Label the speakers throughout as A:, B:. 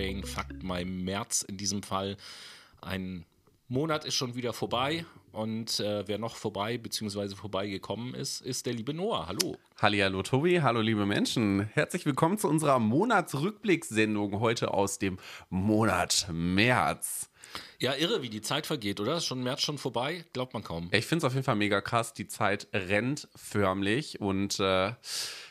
A: Rückblicksendung von Fuck My Brain, Fuck My März in diesem Fall. Ein Monat ist schon wieder vorbei und äh, wer noch vorbei bzw. vorbeigekommen ist, ist der liebe Noah. Hallo.
B: Hallo Tobi, hallo liebe Menschen. Herzlich willkommen zu unserer Monatsrückblickssendung heute aus dem Monat März.
A: Ja, irre, wie die Zeit vergeht, oder? Ist schon März schon vorbei? Glaubt man kaum.
B: Ich finde es auf jeden Fall mega krass. Die Zeit rennt förmlich und äh,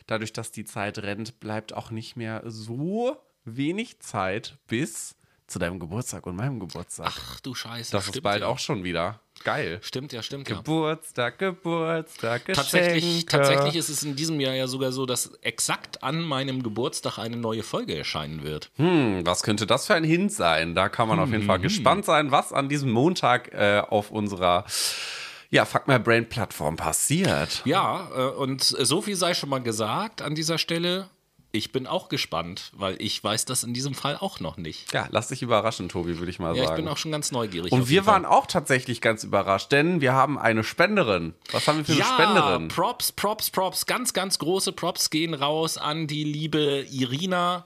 B: dadurch, dass die Zeit rennt, bleibt auch nicht mehr so wenig Zeit bis zu deinem Geburtstag und meinem Geburtstag.
A: Ach du Scheiße.
B: das ist bald
A: ja.
B: auch schon wieder. Geil.
A: Stimmt, ja, stimmt, ja.
B: Geburtstag, Geburtstag.
A: Tatsächlich, tatsächlich ist es in diesem Jahr ja sogar so, dass exakt an meinem Geburtstag eine neue Folge erscheinen wird.
B: Hm, was könnte das für ein Hint sein? Da kann man auf jeden Fall gespannt sein, was an diesem Montag äh, auf unserer ja, Fuck My Brain Plattform passiert.
A: Ja, äh, und so viel sei schon mal gesagt an dieser Stelle. Ich bin auch gespannt, weil ich weiß das in diesem Fall auch noch nicht.
B: Ja, lass dich überraschen, Tobi, würde ich mal
A: Ja, ich
B: sagen.
A: bin auch schon ganz neugierig.
B: Und wir waren auch tatsächlich ganz überrascht, denn wir haben eine Spenderin. Was haben wir für eine
A: ja,
B: Spenderin?
A: Props, Props, Props. Ganz, ganz große Props gehen raus an die liebe Irina,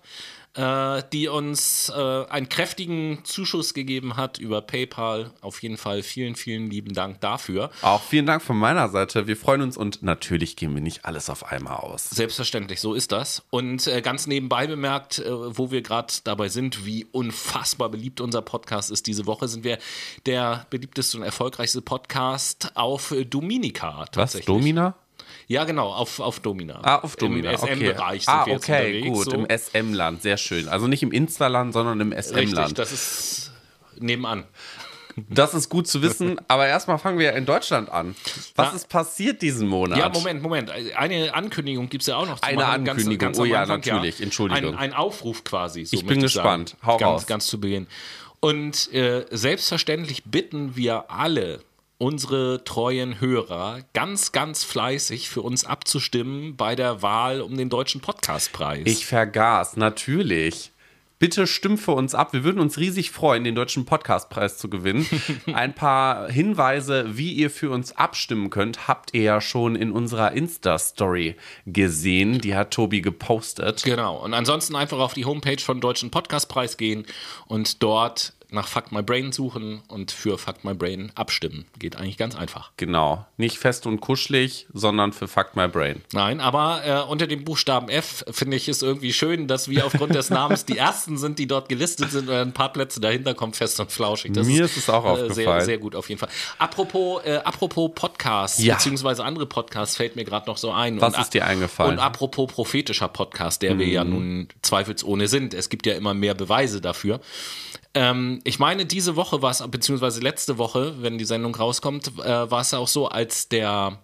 A: äh, die uns äh, einen kräftigen Zuschuss gegeben hat über PayPal. Auf jeden Fall vielen, vielen lieben Dank dafür.
B: Auch vielen Dank von meiner Seite. Wir freuen uns und natürlich gehen wir nicht alles auf einmal aus.
A: Selbstverständlich, so ist das. Und äh, ganz nebenbei bemerkt, äh, wo wir gerade dabei sind, wie unfassbar beliebt unser Podcast ist. Diese Woche sind wir der beliebteste und erfolgreichste Podcast auf Dominica
B: Was?
A: tatsächlich.
B: Domina?
A: Ja, genau, auf, auf Domina.
B: Ah, auf Domina.
A: Im
B: okay.
A: SM-Bereich sind
B: ah, okay, gut.
A: so.
B: Im SM-Land. Sehr schön. Also nicht im Insta-Land, sondern im SM-Land.
A: das ist nebenan.
B: Das ist gut zu wissen, aber erstmal fangen wir in Deutschland an. Was
A: Ja.
B: ist passiert diesen Monat?
A: Ja, Moment, Moment. Eine Ankündigung gibt es ja auch noch zu
B: Eine
A: machen. Ganz-
B: Ankündigung.
A: ganz
B: Oh
A: am
B: ja,
A: Anfang,
B: natürlich. Entschuldigung.
A: Ein, ein Aufruf quasi. So
B: Ich bin gespannt.
A: Sagen.
B: Hau
A: ganz,
B: raus.
A: ganz zu Beginn. Und äh, selbstverständlich bitten wir alle, unsere treuen Hörer, ganz, ganz fleißig für uns abzustimmen bei der Wahl um den Deutschen Podcastpreis.
B: Ich vergaß, natürlich. Bitte stimmt für uns ab. Wir würden uns riesig freuen, den Deutschen Podcastpreis zu gewinnen. Ein paar Hinweise, wie ihr für uns abstimmen könnt, habt ihr ja schon in unserer Insta-Story gesehen. Die hat Tobi gepostet.
A: Genau. Und ansonsten einfach auf die Homepage vom Deutschen Podcastpreis gehen und dort nach Fuck My Brain suchen und für Fuck My Brain abstimmen. Geht eigentlich ganz einfach.
B: Genau. Nicht fest und kuschelig, sondern für Fuck My Brain.
A: Nein, aber äh, unter dem Buchstaben F finde ich es irgendwie schön, dass wir aufgrund des Namens die ersten sind, die dort gelistet sind und ein paar Plätze dahinter kommt fest und flauschig. Das
B: Mir ist es auch
A: Sehr,
B: aufgefallen.
A: sehr gut auf jeden Fall. Apropos, äh, apropos Podcasts,
B: Ja.
A: beziehungsweise andere Podcasts fällt mir gerade noch so ein.
B: Was
A: Und
B: ist dir eingefallen?
A: Und apropos prophetischer Podcast, der wir
B: Mhm.
A: ja nun zweifelsohne sind. Es gibt ja immer mehr Beweise dafür. Ähm, ich meine, diese Woche war es, beziehungsweise letzte Woche, wenn die Sendung rauskommt, äh, war es ja auch so, als der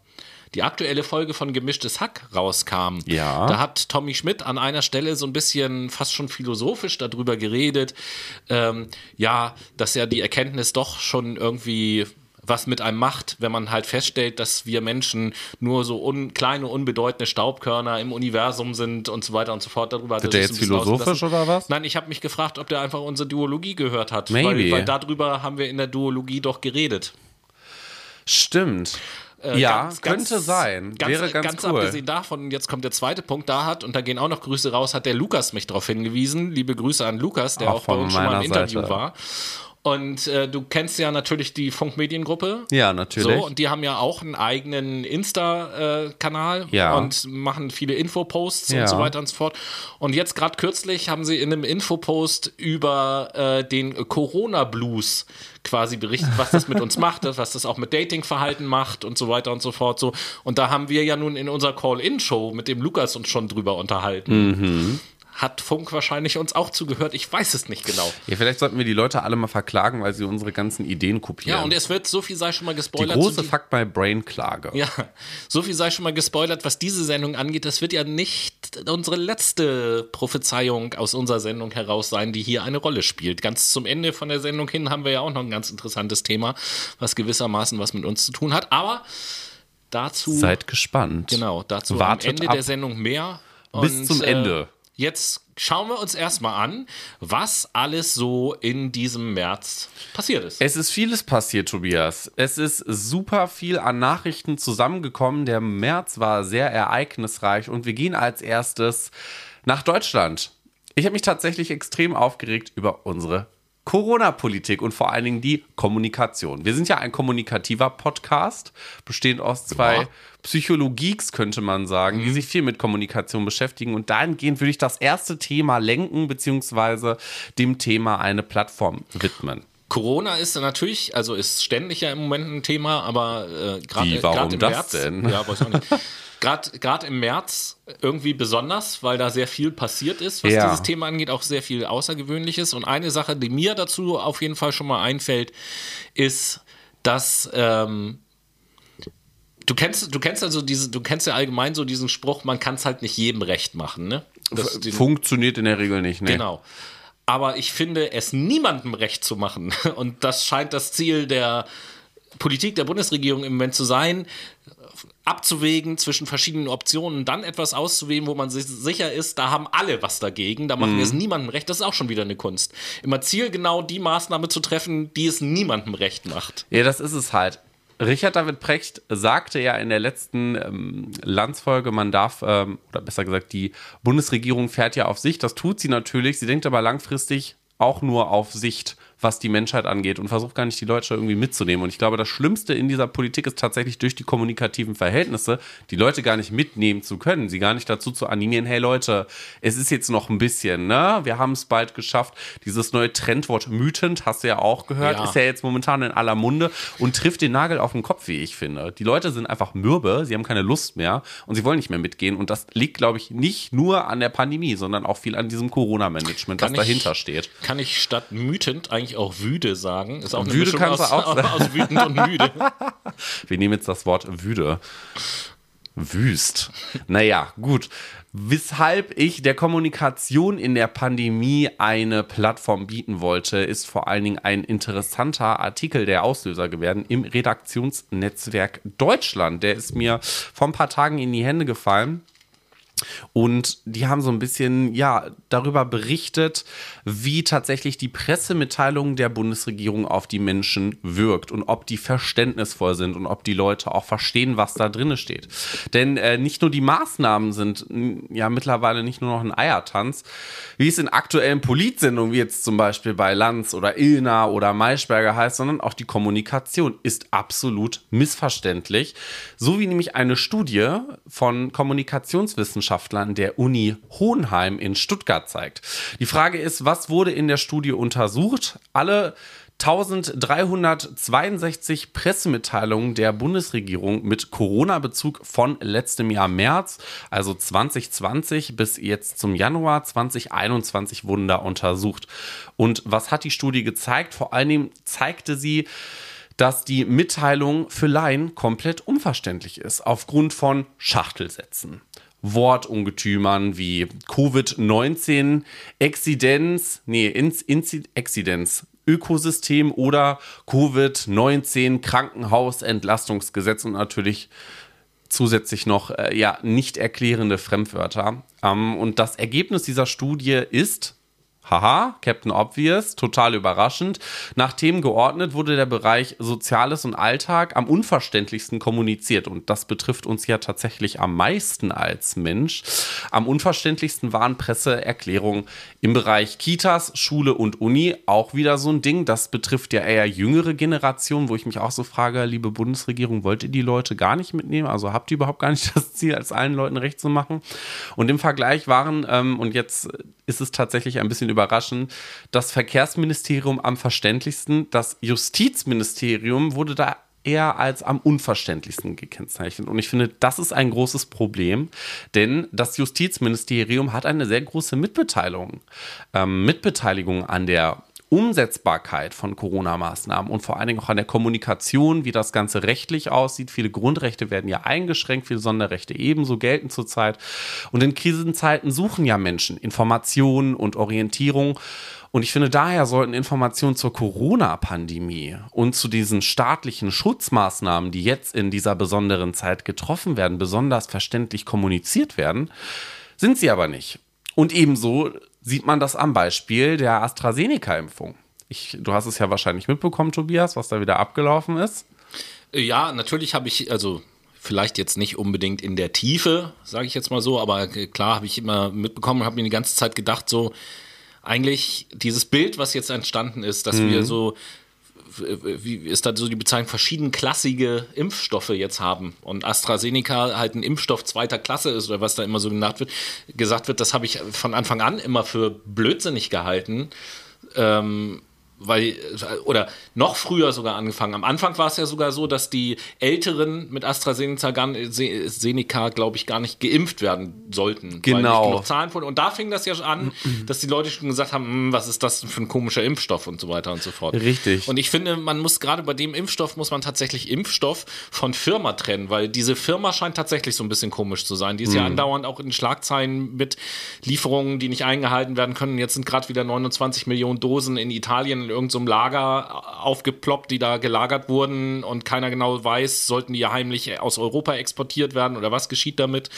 A: die aktuelle Folge von Gemischtes Hack rauskam.
B: Ja.
A: Da hat Tommy Schmidt an einer Stelle so ein bisschen fast schon philosophisch darüber geredet, ähm, ja, dass ja die Erkenntnis doch schon irgendwie was mit einem macht, wenn man halt feststellt, dass wir Menschen nur so un kleine, unbedeutende Staubkörner im Universum sind und so weiter und so fort. Darüber hat er
B: der jetzt philosophisch oder was?
A: Nein, ich habe mich gefragt, ob der einfach unsere Duologie gehört hat.
B: Maybe.
A: Weil, weil darüber haben wir in der Duologie doch geredet.
B: Stimmt.
A: Äh,
B: ja,
A: ganz-
B: könnte
A: ganz-
B: sein.
A: Ganz,
B: Wäre ganz,
A: ganz
B: cool.
A: abgesehen davon, jetzt kommt der zweite Punkt, da hat, und da gehen auch noch Grüße raus, hat der Lukas mich darauf hingewiesen. Liebe Grüße an Lukas, der
B: Auch
A: auch, bei uns schon mal im Interview
B: Seite.
A: war. Und äh, du kennst ja natürlich die Funkmediengruppe.
B: Ja, natürlich.
A: So, und die haben ja auch einen eigenen Insta-Kanal
B: Ja.
A: und machen viele Infoposts
B: Ja.
A: und so weiter und so fort. Und jetzt gerade kürzlich haben sie in einem Infopost über äh, den Corona-Blues quasi berichtet, was das mit uns macht, was das auch mit Datingverhalten macht und so weiter und so fort. So. Und da haben wir ja nun in unserer Call-In-Show mit dem Lukas uns schon drüber unterhalten.
B: Mhm.
A: Hat Funk wahrscheinlich uns auch zugehört? Ich weiß es nicht genau.
B: ja, vielleicht sollten wir die Leute alle mal verklagen, weil sie unsere ganzen Ideen kopieren.
A: Ja, und es wird so viel sei schon mal
B: die
A: gespoilert.
B: große
A: die-
B: Fuck My Brain Klage.
A: Ja, so viel sei schon mal gespoilert, was diese Sendung angeht. Das wird ja nicht unsere letzte Prophezeiung aus unserer Sendung heraus sein, die hier eine Rolle spielt. Ganz zum Ende von der Sendung hin haben wir ja auch noch ein ganz interessantes Thema, was gewissermaßen was mit uns zu tun hat. Aber dazu,
B: Seid gespannt.
A: genau, dazu
B: Wartet
A: am Ende
B: ab.
A: der Sendung mehr.
B: Bis zum Ende.
A: Jetzt schauen wir uns erstmal an, was alles so in diesem März passiert ist.
B: Es ist vieles passiert, Tobias. Es ist super viel an Nachrichten zusammengekommen. Der März war sehr ereignisreich und wir gehen als erstes nach Deutschland. Ich habe mich tatsächlich extrem aufgeregt über unsere Corona-Politik und vor allen Dingen die Kommunikation. Wir sind ja ein kommunikativer Podcast, bestehend aus zwei ja. Psychologieks, könnte man sagen, mhm. die sich viel mit Kommunikation beschäftigen. Und dahingehend würde ich das erste Thema lenken, beziehungsweise dem Thema eine Plattform widmen.
A: Corona ist natürlich, also ist ständig ja im Moment ein Thema, aber äh, gerade
B: im das März, denn?
A: Ja, weiß auch nicht. Gerade im März irgendwie besonders, weil da sehr viel passiert ist, was ja. dieses Thema angeht, auch sehr viel Außergewöhnliches. Und eine Sache, die mir dazu auf jeden Fall schon mal einfällt, ist, dass ähm, du kennst, du kennst also diese, du kennst ja allgemein so diesen Spruch, man kann es halt nicht jedem recht machen, ne?
B: Das, Funktioniert in der Regel nicht, ne?
A: Genau. Aber ich finde, es niemandem recht zu machen. Und das scheint das Ziel der Politik der Bundesregierung im Moment zu sein, abzuwägen zwischen verschiedenen Optionen, dann etwas auszuwählen, wo man sich sicher ist, da haben alle was dagegen, da machen mhm. wir es niemandem recht, das ist auch schon wieder eine Kunst. Immer zielgenau die Maßnahme zu treffen, die es niemandem recht macht.
B: Ja, das ist es halt. Richard David Precht sagte ja in der letzten ähm, Landsfolge, man darf, ähm, oder besser gesagt, die Bundesregierung fährt ja auf Sicht. Das tut sie natürlich. Sie denkt aber langfristig auch nur auf Sicht was die Menschheit angeht und versucht gar nicht die Leute irgendwie mitzunehmen. Und ich glaube, das Schlimmste in dieser Politik ist tatsächlich durch die kommunikativen Verhältnisse, die Leute gar nicht mitnehmen zu können, sie gar nicht dazu zu animieren, hey Leute, es ist jetzt noch ein bisschen, ne? Wir haben es bald geschafft. Dieses neue Trendwort mütend, hast du ja auch gehört, ja. ist ja jetzt momentan in aller Munde und trifft den Nagel auf den Kopf, wie ich finde. Die Leute sind einfach mürbe, sie haben keine Lust mehr und sie wollen nicht mehr mitgehen. Und das liegt, glaube ich, nicht nur an der Pandemie, sondern auch viel an diesem Corona-Management, was dahinter steht.
A: Kann ich statt mütend eigentlich auch wüde sagen. Ist auch eine
B: wüde kannst aus, auch
A: sagen. aus wütend und müde.
B: Wir nehmen jetzt das Wort wüde. Wüst. Naja, gut. Weshalb ich der Kommunikation in der Pandemie eine Plattform bieten wollte, ist vor allen Dingen ein interessanter Artikel der Auslöser geworden im Redaktionsnetzwerk Deutschland. Der ist mir vor ein paar Tagen in die Hände gefallen. Und die haben so ein bisschen, ja, darüber berichtet, wie tatsächlich die Pressemitteilung der Bundesregierung auf die Menschen wirkt und ob die verständnisvoll sind und ob die Leute auch verstehen, was da drin steht. Denn äh, nicht nur die Maßnahmen sind ja mittlerweile nicht nur noch ein Eiertanz, wie es in aktuellen Politsendungen, wie jetzt zum Beispiel bei Lanz oder Ilna oder Maischberger heißt, sondern auch die Kommunikation ist absolut missverständlich. So wie nämlich eine Studie von Kommunikationswissenschaftlern Wissenschaftlern der Uni Hohenheim in Stuttgart zeigt. Die Frage ist, was wurde in der Studie untersucht? Alle 1362 Pressemitteilungen der Bundesregierung mit Corona-Bezug von letztem Jahr März, also 2020 bis jetzt zum Januar 2021 wurden da untersucht. Und was hat die Studie gezeigt? Vor Dingen zeigte sie, dass die Mitteilung für Laien komplett unverständlich ist, aufgrund von Schachtelsätzen. Wortungetümern wie Covid-19, Exzidenz, nee, Exzidenz, Ökosystem oder Covid-19 Krankenhausentlastungsgesetz und natürlich zusätzlich noch äh, ja nicht erklärende Fremdwörter. Ähm, und das Ergebnis dieser Studie ist, Haha, Captain Obvious, total überraschend. Nach Themen geordnet wurde der Bereich Soziales und Alltag am unverständlichsten kommuniziert. Und das betrifft uns ja tatsächlich am meisten als Mensch. Am unverständlichsten waren Presseerklärungen im Bereich Kitas, Schule und Uni. Auch wieder so ein Ding. Das betrifft ja eher jüngere Generationen, wo ich mich auch so frage, liebe Bundesregierung, wollt ihr die Leute gar nicht mitnehmen? Also habt ihr überhaupt gar nicht das Ziel, als allen Leuten recht zu machen? Und im Vergleich waren, ähm, und jetzt ist es tatsächlich ein bisschen überraschend, das Verkehrsministerium am verständlichsten, das Justizministerium wurde da eher als am unverständlichsten gekennzeichnet. Und ich finde, das ist ein großes Problem, denn das Justizministerium hat eine sehr große Mitbeteiligung, ähm, Mitbeteiligung an der Umsetzbarkeit von Corona-Maßnahmen und vor allen Dingen auch an der Kommunikation, wie das Ganze rechtlich aussieht. Viele Grundrechte werden ja eingeschränkt, viele Sonderrechte ebenso gelten zurzeit. Und in Krisenzeiten suchen ja Menschen Informationen und Orientierung. Und ich finde, daher sollten Informationen zur Corona-Pandemie und zu diesen staatlichen Schutzmaßnahmen, die jetzt in dieser besonderen Zeit getroffen werden, besonders verständlich kommuniziert werden. Sind sie aber nicht. Und ebenso sieht man das am Beispiel der AstraZeneca-Impfung. du hast es ja wahrscheinlich mitbekommen, Tobias, was da wieder abgelaufen ist.
A: Ja, natürlich habe ich, also vielleicht jetzt nicht unbedingt in der Tiefe, sage ich jetzt mal so, aber klar habe ich immer mitbekommen und habe mir die ganze Zeit gedacht, so eigentlich dieses Bild, was jetzt entstanden ist, dass mhm. wir so wie ist da so die Bezeichnung, verschiedenklassige Impfstoffe jetzt haben und AstraZeneca halt ein Impfstoff zweiter Klasse ist oder was da immer so genannt wird, gesagt wird, das habe ich von Anfang an immer für blödsinnig gehalten. Ähm, weil, oder noch früher sogar angefangen. Am Anfang war es ja sogar so, dass die Älteren mit AstraZeneca, glaube ich, gar nicht geimpft werden sollten.
B: Genau.
A: Zahlen von, und da fing das ja schon an, dass die Leute schon gesagt haben, hm, was ist das für ein komischer Impfstoff und so weiter und so fort.
B: Richtig.
A: Und ich finde, man muss gerade bei dem Impfstoff, muss man tatsächlich Impfstoff von Firma trennen, weil diese Firma scheint tatsächlich so ein bisschen komisch zu sein. Die ist mhm. ja andauernd auch in Schlagzeilen mit Lieferungen, die nicht eingehalten werden können. Jetzt sind gerade wieder 29 Millionen Dosen in Italien in irgendeinem so Lager aufgeploppt, die da gelagert wurden und keiner genau weiß, sollten die ja heimlich aus Europa exportiert werden oder was geschieht damit.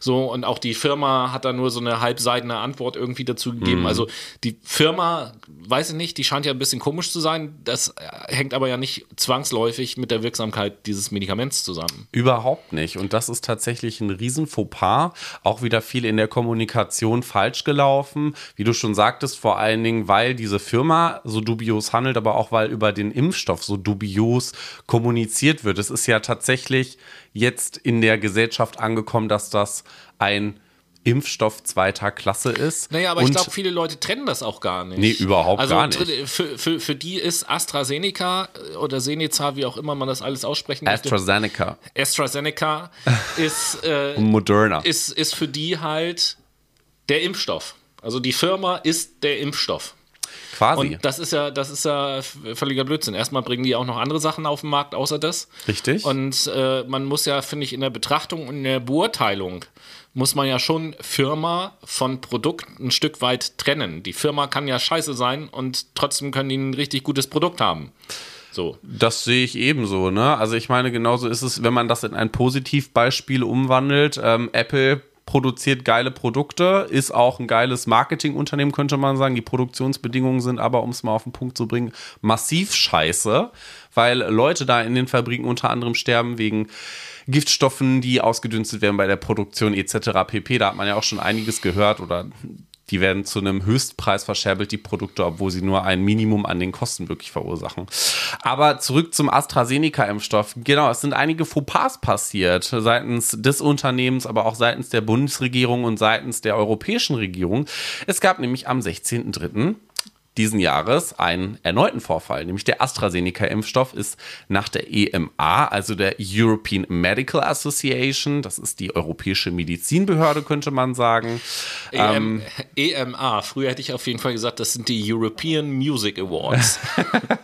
A: So, und auch die Firma hat da nur so eine halbseidene Antwort irgendwie dazu gegeben. Mhm. Also die Firma, weiß ich nicht, die scheint ja ein bisschen komisch zu sein. Das hängt aber ja nicht zwangsläufig mit der Wirksamkeit dieses Medikaments zusammen.
B: Überhaupt nicht. Und das ist tatsächlich ein riesen Fauxpas. Auch wieder viel in der Kommunikation falsch gelaufen. Wie du schon sagtest, vor allen Dingen, weil diese Firma so du dubios handelt, aber auch weil über den Impfstoff so dubios kommuniziert wird. Es ist ja tatsächlich jetzt in der Gesellschaft angekommen, dass das ein Impfstoff zweiter Klasse ist.
A: Naja, aber ich glaube, viele Leute trennen das auch gar nicht.
B: Nee, überhaupt
A: also,
B: gar nicht.
A: Für, für, für die ist AstraZeneca oder Seneca, wie auch immer man das alles aussprechen
B: möchte. AstraZeneca.
A: AstraZeneca ist, äh,
B: Moderna.
A: Ist, ist für die halt der Impfstoff. Also die Firma ist der Impfstoff.
B: Quasi.
A: Und das ist ja, das ist ja völliger Blödsinn. Erstmal bringen die auch noch andere Sachen auf den Markt, außer das.
B: Richtig.
A: Und äh, man muss ja, finde ich, in der Betrachtung und in der Beurteilung muss man ja schon Firma von Produkt ein Stück weit trennen. Die Firma kann ja scheiße sein und trotzdem können die ein richtig gutes Produkt haben. So.
B: Das sehe ich ebenso, ne? Also ich meine, genauso ist es, wenn man das in ein Positivbeispiel umwandelt. Ähm, Apple produziert geile Produkte, ist auch ein geiles Marketingunternehmen, könnte man sagen. Die Produktionsbedingungen sind aber, um es mal auf den Punkt zu bringen, massiv scheiße, weil Leute da in den Fabriken unter anderem sterben wegen Giftstoffen, die ausgedünstet werden bei der Produktion etc. pp. Da hat man ja auch schon einiges gehört oder die werden zu einem Höchstpreis verscherbelt, die Produkte, obwohl sie nur ein Minimum an den Kosten wirklich verursachen. Aber zurück zum AstraZeneca-Impfstoff. Genau, es sind einige Fauxpas passiert seitens des Unternehmens, aber auch seitens der Bundesregierung und seitens der europäischen Regierung. Es gab nämlich am 16.03 diesen Jahres einen erneuten Vorfall, nämlich der AstraZeneca-Impfstoff ist nach der EMA, also der European Medical Association, das ist die europäische Medizinbehörde, könnte man sagen.
A: EM, ähm, EMA, früher hätte ich auf jeden Fall gesagt, das sind die European Music Awards.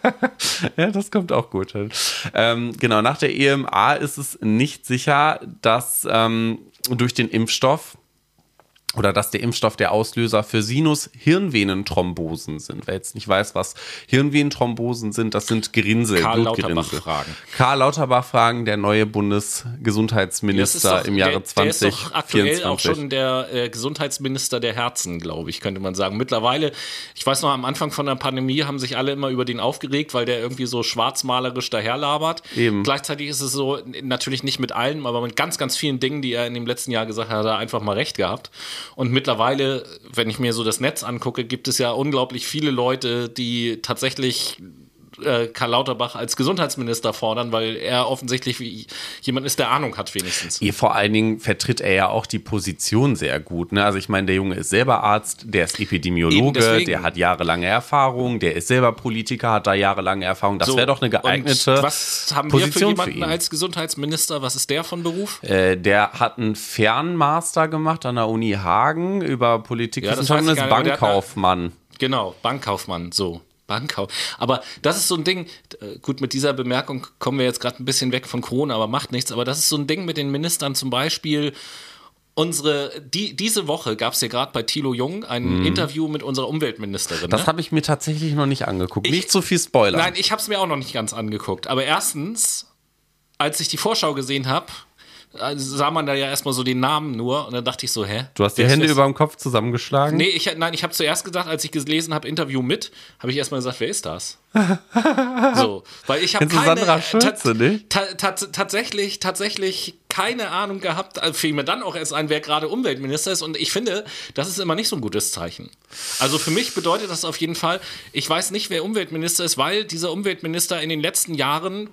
B: ja, das kommt auch gut hin. Ähm, genau, nach der EMA ist es nicht sicher, dass ähm, durch den Impfstoff oder dass der Impfstoff der Auslöser für Sinus-Hirnvenenthrombosen sind. Wer jetzt nicht weiß, was Hirnvenenthrombosen sind, das sind Gerinnsel,
A: Karl Lauterbach-Fragen.
B: Karl Lauterbach-Fragen, der neue Bundesgesundheitsminister doch, im Jahre 2024. Der, der ist doch aktuell
A: auch schon der äh, Gesundheitsminister der Herzen, glaube ich, könnte man sagen. Mittlerweile, ich weiß noch, am Anfang von der Pandemie haben sich alle immer über den aufgeregt, weil der irgendwie so schwarzmalerisch daherlabert.
B: Eben.
A: Gleichzeitig ist es so, natürlich nicht mit allem, aber mit ganz, ganz vielen Dingen, die er in dem letzten Jahr gesagt hat, hat er einfach mal recht gehabt. Und mittlerweile, wenn ich mir so das Netz angucke, gibt es ja unglaublich viele Leute, die tatsächlich äh, Karl Lauterbach als Gesundheitsminister fordern, weil er offensichtlich wie jemand ist, der Ahnung hat wenigstens.
B: Vor allen Dingen vertritt er ja auch die Position sehr gut. Ne? Also ich meine, der Junge ist selber Arzt, der ist Epidemiologe, der hat jahrelange Erfahrung, der ist selber Politiker, hat da jahrelange Erfahrung. Das so, wäre doch eine geeignete
A: was haben Position wir für jemanden für als Gesundheitsminister? Was ist der von Beruf?
B: Äh, der hat einen Fernmaster gemacht an der Uni Hagen über Politik. Ja, das ist Bankkaufmann.
A: Genau, Bankkaufmann, so. Bankkauf. Aber das ist so ein Ding, äh, gut, mit dieser Bemerkung kommen wir jetzt gerade ein bisschen weg von Corona, aber macht nichts. Aber das ist so ein Ding mit den Ministern zum Beispiel. Unsere, die, diese Woche gab es ja gerade bei Thilo Jung ein mm. Interview mit unserer Umweltministerin.
B: Das ne? habe ich mir tatsächlich noch nicht angeguckt. Ich, nicht so viel Spoiler.
A: Nein, ich habe es mir auch noch nicht ganz angeguckt. Aber erstens, als ich die Vorschau gesehen habe, sah man da ja erstmal so den Namen nur und dann dachte ich so, hä?
B: Du hast die Hände über dem Kopf zusammengeschlagen?
A: Nee, ich, nein, ich habe zuerst gedacht, als ich gelesen habe, Interview mit, habe ich erstmal gesagt, wer ist das? so, weil ich habe keine...
B: Sandra Schulze,
A: ta tatsächlich, tatsächlich keine Ahnung gehabt, äh, fiel mir dann auch erst ein, wer gerade Umweltminister ist. Und ich finde, das ist immer nicht so ein gutes Zeichen. Also für mich bedeutet das auf jeden Fall, ich weiß nicht, wer Umweltminister ist, weil dieser Umweltminister in den letzten Jahren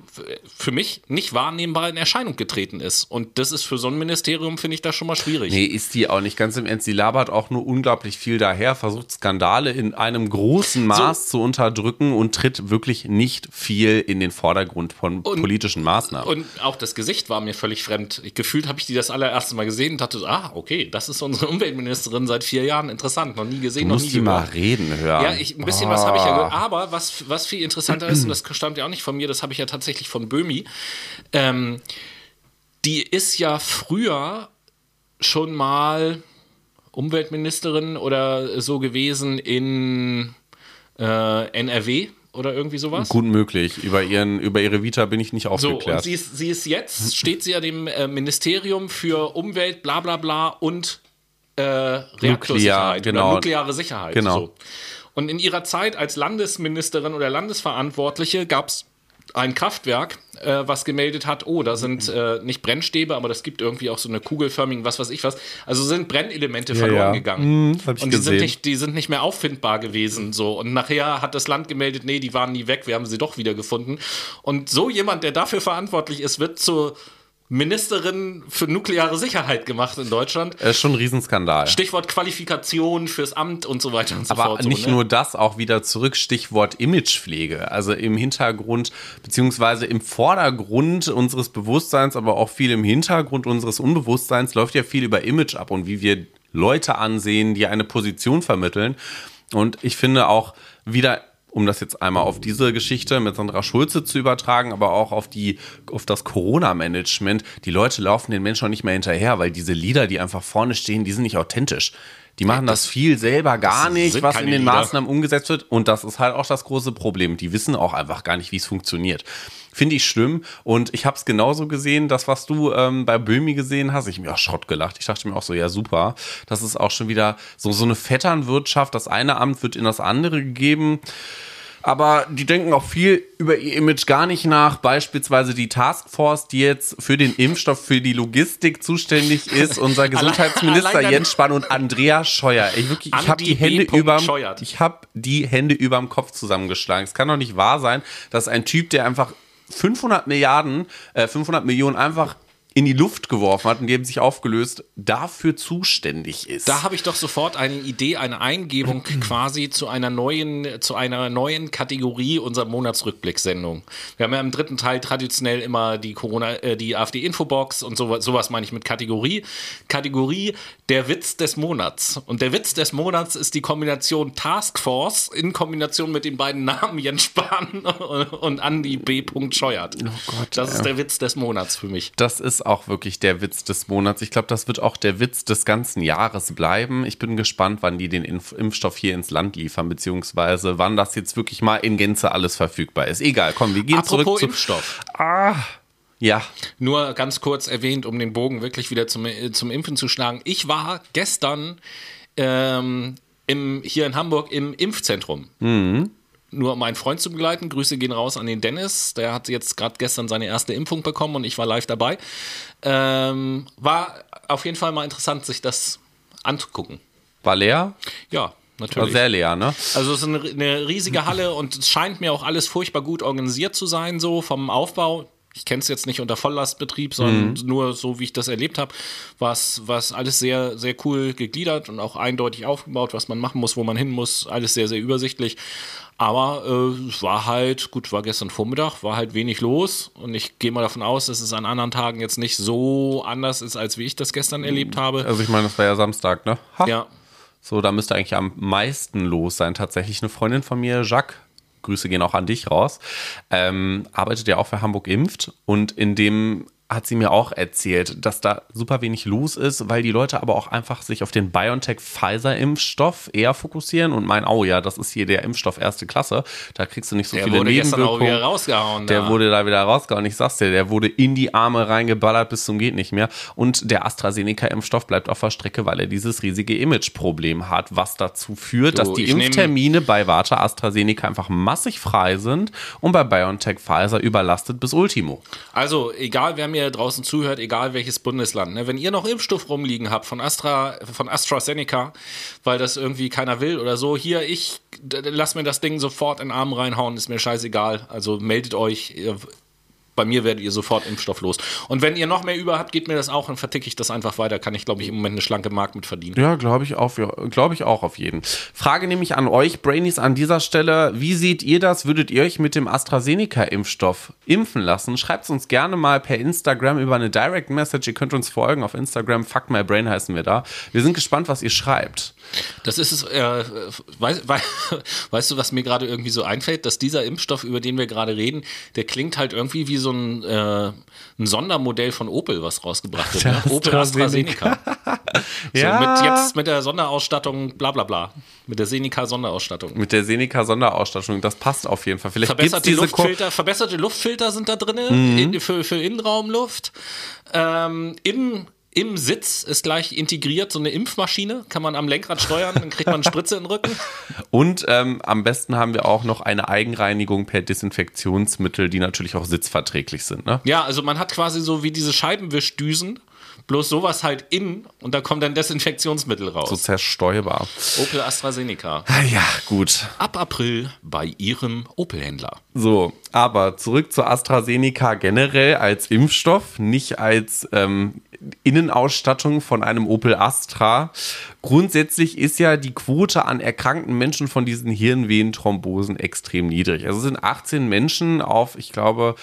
A: für mich nicht wahrnehmbar in Erscheinung getreten ist. Und das ist für so ein Ministerium, finde ich, das schon mal schwierig.
B: Nee, ist die auch nicht ganz im Ernst. Sie labert auch nur unglaublich viel daher, versucht Skandale in einem großen Maß so. zu unterdrücken und tritt wirklich nicht viel in den Vordergrund von und, politischen Maßnahmen.
A: Und auch das Gesicht war mir völlig fremd. Ich, gefühlt habe ich die das allererste Mal gesehen und dachte, ah, okay, das ist unsere Umweltministerin seit vier Jahren. Interessant, noch nie gesehen,
B: du
A: noch nie
B: die mal reden hören.
A: Ja, ich, ein bisschen oh. was habe ich ja gehört. Aber was, was viel interessanter ist, und das stammt ja auch nicht von mir, das habe ich ja tatsächlich von Böhmi, ähm, die ist ja früher schon mal Umweltministerin oder so gewesen in äh, NRW oder irgendwie sowas.
B: Gut möglich. Über, ihren, über ihre Vita bin ich nicht aufgeklärt. So, und
A: sie ist, sie ist jetzt, steht sie ja dem äh, Ministerium für Umwelt, bla bla bla und äh, Reaktorsicherheit
B: genau.
A: nukleare Sicherheit.
B: Genau.
A: So. Und in ihrer Zeit als Landesministerin oder Landesverantwortliche gab es ein Kraftwerk, äh, was gemeldet hat, oh, da sind äh, nicht Brennstäbe, aber das gibt irgendwie auch so eine kugelförmigen, was weiß ich was. Also sind Brennelemente ja, verloren
B: ja.
A: gegangen.
B: Hm,
A: und die sind, nicht, die sind nicht mehr auffindbar gewesen. So. Und nachher hat das Land gemeldet, nee, die waren nie weg, wir haben sie doch wieder gefunden. Und so jemand, der dafür verantwortlich ist, wird zur Ministerin für nukleare Sicherheit gemacht in Deutschland.
B: Das ist schon ein Riesenskandal.
A: Stichwort Qualifikation fürs Amt und so weiter und so
B: Aber
A: fort.
B: Aber nicht
A: so,
B: ne? nur das, auch wieder zurück, Stichwort Imagepflege. Also im Hintergrund, beziehungsweise im Vordergrund unseres Bewusstseins, aber auch viel im Hintergrund unseres Unbewusstseins läuft ja viel über Image ab und wie wir Leute ansehen, die eine Position vermitteln. Und ich finde auch wieder um das jetzt einmal auf diese Geschichte mit Sandra Schulze zu übertragen, aber auch auf die, auf das Corona-Management. Die Leute laufen den Menschen auch nicht mehr hinterher, weil diese Lieder, die einfach vorne stehen, die sind nicht authentisch. Die machen das, das viel selber gar nicht, was in den Lieder. Maßnahmen umgesetzt wird. Und das ist halt auch das große Problem. Die wissen auch einfach gar nicht, wie es funktioniert. Finde ich schlimm. Und ich habe es genauso gesehen, das, was du ähm, bei Böhmi gesehen hast. Ich mir auch Schrott gelacht. Ich dachte mir auch so, ja, super. Das ist auch schon wieder so, so eine Vetternwirtschaft. Das eine Amt wird in das andere gegeben aber die denken auch viel über ihr Image gar nicht nach. Beispielsweise die Taskforce, die jetzt für den Impfstoff, für die Logistik zuständig ist, unser Gesundheitsminister Jens Spahn und Andrea Scheuer. Ich wirklich, ich habe die Hände überm, ich habe die Hände überm Kopf zusammengeschlagen. Es kann doch nicht wahr sein, dass ein Typ, der einfach 500 Milliarden, äh, 500 Millionen einfach in die Luft geworfen hat und die haben sich aufgelöst, dafür zuständig ist.
A: Da habe ich doch sofort eine Idee, eine Eingebung quasi zu einer neuen, zu einer neuen Kategorie unserer Monatsrückblicksendung. Wir haben ja im dritten Teil traditionell immer die Corona, äh, die AfD-Infobox und sowas, sowas meine ich mit Kategorie. Kategorie der Witz des Monats. Und der Witz des Monats ist die Kombination Taskforce in Kombination mit den beiden Namen Jens Spahn und Andy B. Scheuert. Oh Gott. Das ist der Witz des Monats für mich.
B: Das ist auch wirklich der Witz des Monats. Ich glaube, das wird auch der Witz des ganzen Jahres bleiben. Ich bin gespannt, wann die den Impf Impfstoff hier ins Land liefern, beziehungsweise wann das jetzt wirklich mal in Gänze alles verfügbar ist. Egal, komm, wir gehen Apropos zurück
A: zu Impfstoff.
B: Ah. Ja.
A: Nur ganz kurz erwähnt, um den Bogen wirklich wieder zum, äh, zum Impfen zu schlagen. Ich war gestern ähm, im, hier in Hamburg im Impfzentrum.
B: Mhm
A: nur um einen Freund zu begleiten. Grüße gehen raus an den Dennis. Der hat jetzt gerade gestern seine erste Impfung bekommen und ich war live dabei. Ähm, war auf jeden Fall mal interessant, sich das anzugucken.
B: War leer?
A: Ja, natürlich.
B: War sehr leer, ne?
A: Also es ist eine, eine riesige Halle und es scheint mir auch alles furchtbar gut organisiert zu sein, so vom Aufbau ich kenne es jetzt nicht unter Volllastbetrieb, sondern mhm. nur so, wie ich das erlebt habe, war es alles sehr, sehr cool gegliedert und auch eindeutig aufgebaut, was man machen muss, wo man hin muss, alles sehr, sehr übersichtlich. Aber äh, es war halt, gut, war gestern Vormittag, war halt wenig los und ich gehe mal davon aus, dass es an anderen Tagen jetzt nicht so anders ist, als wie ich das gestern erlebt habe.
B: Also ich meine, das war ja Samstag, ne?
A: Ha. Ja.
B: So, da müsste eigentlich am meisten los sein. Tatsächlich eine Freundin von mir, Jacques, Grüße gehen auch an dich raus, ähm, arbeitet ja auch für Hamburg Impft und in dem hat sie mir auch erzählt, dass da super wenig los ist, weil die Leute aber auch einfach sich auf den BioNTech-Pfizer-Impfstoff eher fokussieren und meinen, oh ja, das ist hier der Impfstoff erste Klasse, da kriegst du nicht so der viele
A: wurde
B: Nebenwirkungen.
A: Auch wieder rausgehauen.
B: Der da. wurde da wieder rausgehauen. Ich sag's dir, der wurde in die Arme reingeballert bis zum geht nicht mehr. Und der AstraZeneca-Impfstoff bleibt auf der Strecke, weil er dieses riesige Image-Problem hat, was dazu führt, du, dass die Impftermine bei Warta AstraZeneca einfach massig frei sind und bei BioNTech Pfizer überlastet bis Ultimo.
A: Also, egal wer mir mir draußen zuhört, egal welches Bundesland, ne, wenn ihr noch Impfstoff rumliegen habt von Astra, von AstraZeneca, weil das irgendwie keiner will oder so, hier, ich lass mir das Ding sofort in den Arm reinhauen, ist mir scheißegal. Also meldet euch, bei mir werdet ihr sofort Impfstoff los. Und wenn ihr noch mehr über habt, geht mir das auch und verticke ich das einfach weiter. Kann ich, glaube ich, im Moment eine schlanke Mark mit verdienen.
B: Ja, glaube ich, auch, glaube ich auch auf jeden. Frage nämlich an euch, Brainies, an dieser Stelle. Wie seht ihr das? Würdet ihr euch mit dem AstraZeneca-Impfstoff impfen lassen? Schreibt es uns gerne mal per Instagram über eine Direct Message. Ihr könnt uns folgen auf Instagram. Fuck my brain heißen wir da. Wir sind gespannt, was ihr schreibt.
A: Das ist es, äh, weißt, weißt du, was mir gerade irgendwie so einfällt, dass dieser Impfstoff, über den wir gerade reden, der klingt halt irgendwie wie so ein, äh, ein Sondermodell von Opel, was rausgebracht wird. Ne? Opel AstraZeneca. ja. So mit jetzt mit der Sonderausstattung, bla bla bla. Mit der Seneca-Sonderausstattung.
B: Mit der Seneca-Sonderausstattung, das passt auf jeden Fall.
A: Vielleicht verbesserte, Luftfilter, verbesserte Luftfilter sind da drin mhm. in, für, für Innenraumluft. Ähm, Innen im Sitz ist gleich integriert so eine Impfmaschine, kann man am Lenkrad steuern, dann kriegt man eine Spritze in den Rücken.
B: Und ähm, am besten haben wir auch noch eine Eigenreinigung per Desinfektionsmittel, die natürlich auch sitzverträglich sind. Ne?
A: Ja, also man hat quasi so wie diese Scheibenwischdüsen, bloß sowas halt in und da kommt dann Desinfektionsmittel raus.
B: So zersteuerbar.
A: Opel AstraZeneca.
B: Ah ja, gut.
A: Ab April bei Ihrem Opel-Händler.
B: So, aber zurück zu AstraZeneca generell als Impfstoff, nicht als ähm, Innenausstattung von einem Opel Astra. Grundsätzlich ist ja die Quote an erkrankten Menschen von diesen Hirnvenenthrombosen extrem niedrig. Also es sind 18 Menschen auf, ich glaube,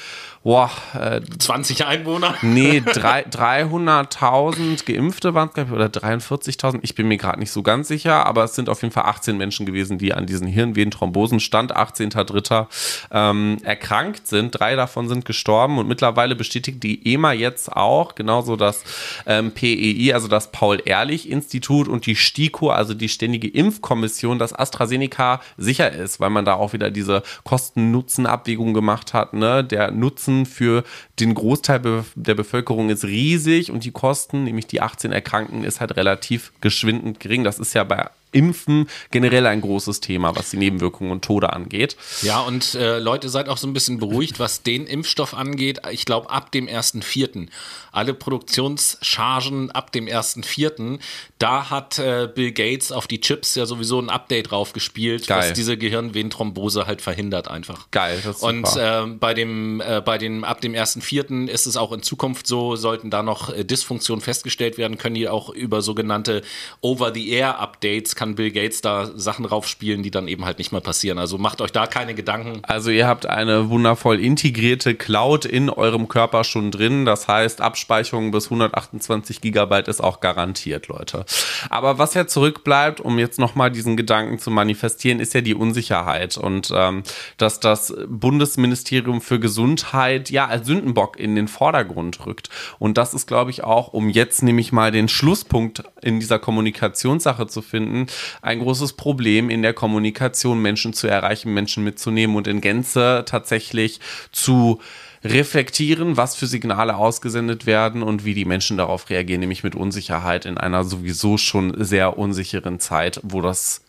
B: boah,
A: äh, 20 Einwohner?
B: Nee, 300.000 Geimpfte waren es, glaube ich, oder 43.000. Ich bin mir gerade nicht so ganz sicher, aber es sind auf jeden Fall 18 Menschen gewesen, die an diesen Hirnvenenthrombosen, Stand 18.03. Ähm, erkrankt sind. Drei davon sind gestorben und mittlerweile bestätigt die EMA jetzt auch, genauso das ähm, PEI, also das Paul-Ehrlich-Institut und die STIKO, also die Ständige Impfkommission, dass AstraZeneca sicher ist, weil man da auch wieder diese Kosten-Nutzen-Abwägung gemacht hat. Ne? Der Nutzen für den Großteil der Bevölkerung ist riesig und die Kosten, nämlich die 18 Erkrankten, ist halt relativ geschwindend gering. Das ist ja bei Impfen generell ein großes Thema, was die Nebenwirkungen und Tode angeht.
A: Ja, und äh, Leute, seid auch so ein bisschen beruhigt, was den Impfstoff angeht. Ich glaube, ab dem 1.4. Alle Produktionschargen ab dem 1.4. Da hat äh, Bill Gates auf die Chips ja sowieso ein Update draufgespielt, was diese Gehirnvenenthrombose halt verhindert einfach.
B: Geil, das
A: ist Und äh, bei dem, äh, bei dem, ab dem 1.4. ist es auch in Zukunft so, sollten da noch äh, Dysfunktionen festgestellt werden, können die auch über sogenannte Over-the-Air-Updates kann Bill Gates da Sachen raufspielen, die dann eben halt nicht mehr passieren. Also macht euch da keine Gedanken.
B: Also ihr habt eine wundervoll integrierte Cloud in eurem Körper schon drin. Das heißt, Abspeicherung bis 128 Gigabyte ist auch garantiert, Leute. Aber was ja zurückbleibt, um jetzt nochmal diesen Gedanken zu manifestieren, ist ja die Unsicherheit und ähm, dass das Bundesministerium für Gesundheit ja als Sündenbock in den Vordergrund rückt. Und das ist, glaube ich, auch, um jetzt nämlich mal den Schlusspunkt in dieser Kommunikationssache zu finden, ein großes Problem in der Kommunikation, Menschen zu erreichen, Menschen mitzunehmen und in Gänze tatsächlich zu reflektieren, was für Signale ausgesendet werden und wie die Menschen darauf reagieren, nämlich mit Unsicherheit in einer sowieso schon sehr unsicheren Zeit, wo das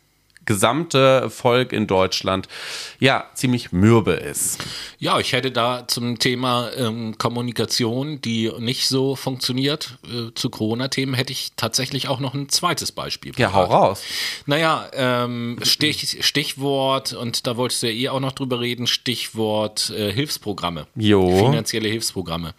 B: gesamte Volk in Deutschland ja ziemlich mürbe ist.
A: Ja, ich hätte da zum Thema ähm, Kommunikation, die nicht so funktioniert, äh, zu Corona-Themen, hätte ich tatsächlich auch noch ein zweites Beispiel.
B: Ja, hau raus.
A: Naja, ähm, Stich, Stichwort, und da wolltest du ja eh auch noch drüber reden, Stichwort äh, Hilfsprogramme.
B: Jo.
A: Finanzielle Hilfsprogramme.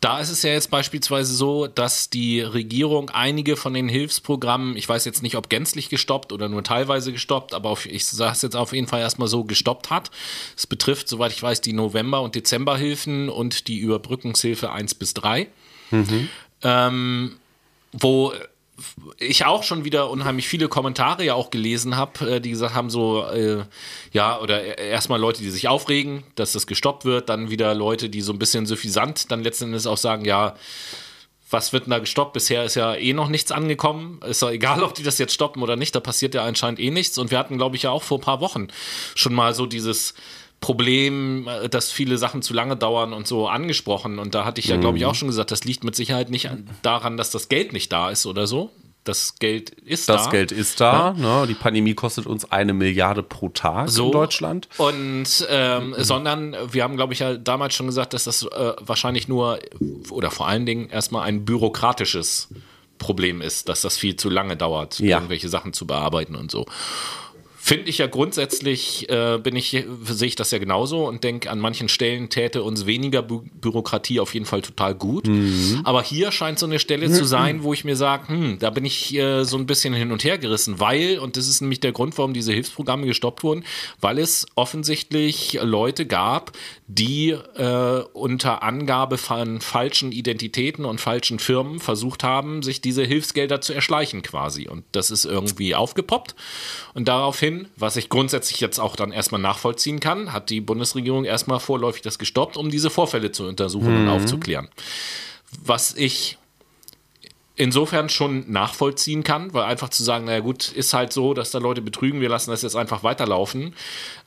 A: Da ist es ja jetzt beispielsweise so, dass die Regierung einige von den Hilfsprogrammen, ich weiß jetzt nicht, ob gänzlich gestoppt oder nur teilweise gestoppt, aber auf, ich sage es jetzt auf jeden Fall erstmal so, gestoppt hat. Es betrifft, soweit ich weiß, die November- und Dezemberhilfen und die Überbrückungshilfe 1 bis 3. Mhm. Ähm, wo ich auch schon wieder unheimlich viele Kommentare ja auch gelesen habe, äh, die gesagt haben, so, äh, ja, oder erstmal Leute, die sich aufregen, dass das gestoppt wird, dann wieder Leute, die so ein bisschen suffisant dann letzten Endes auch sagen, ja, was wird denn da gestoppt? Bisher ist ja eh noch nichts angekommen. Ist ja egal, ob die das jetzt stoppen oder nicht, da passiert ja anscheinend eh nichts. Und wir hatten, glaube ich, ja auch vor ein paar Wochen schon mal so dieses Problem, äh, dass viele Sachen zu lange dauern und so angesprochen. Und da hatte ich ja, glaube ich, mhm. auch schon gesagt, das liegt mit Sicherheit nicht daran, dass das Geld nicht da ist oder so. das Geld ist das
B: da. Das Geld ist da. Ja. Ne? Die Pandemie kostet uns eine Milliarde pro Tag so. in Deutschland.
A: Und ähm, mhm. sondern wir haben, glaube ich, ja damals schon gesagt, dass das äh, wahrscheinlich nur oder vor allen Dingen erstmal ein bürokratisches Problem ist, dass das viel zu lange dauert, ja. irgendwelche Sachen zu bearbeiten und so. Finde ich ja grundsätzlich, äh, bin ich, sehe ich das ja genauso und denke, an manchen Stellen täte uns weniger Bü Bürokratie auf jeden Fall total gut. Mhm. Aber hier scheint so eine Stelle zu sein, wo ich mir sage, hm, da bin ich äh, so ein bisschen hin und her gerissen, weil, und das ist nämlich der Grund, warum diese Hilfsprogramme gestoppt wurden, weil es offensichtlich Leute gab, die äh, unter Angabe von falschen Identitäten und falschen Firmen versucht haben, sich diese Hilfsgelder zu erschleichen quasi. Und das ist irgendwie aufgepoppt. Und daraufhin, was ich grundsätzlich jetzt auch dann erstmal nachvollziehen kann, hat die Bundesregierung erstmal vorläufig das gestoppt, um diese Vorfälle zu untersuchen mhm. und aufzuklären. Was ich insofern schon nachvollziehen kann, weil einfach zu sagen, naja gut, ist halt so, dass da Leute betrügen, wir lassen das jetzt einfach weiterlaufen,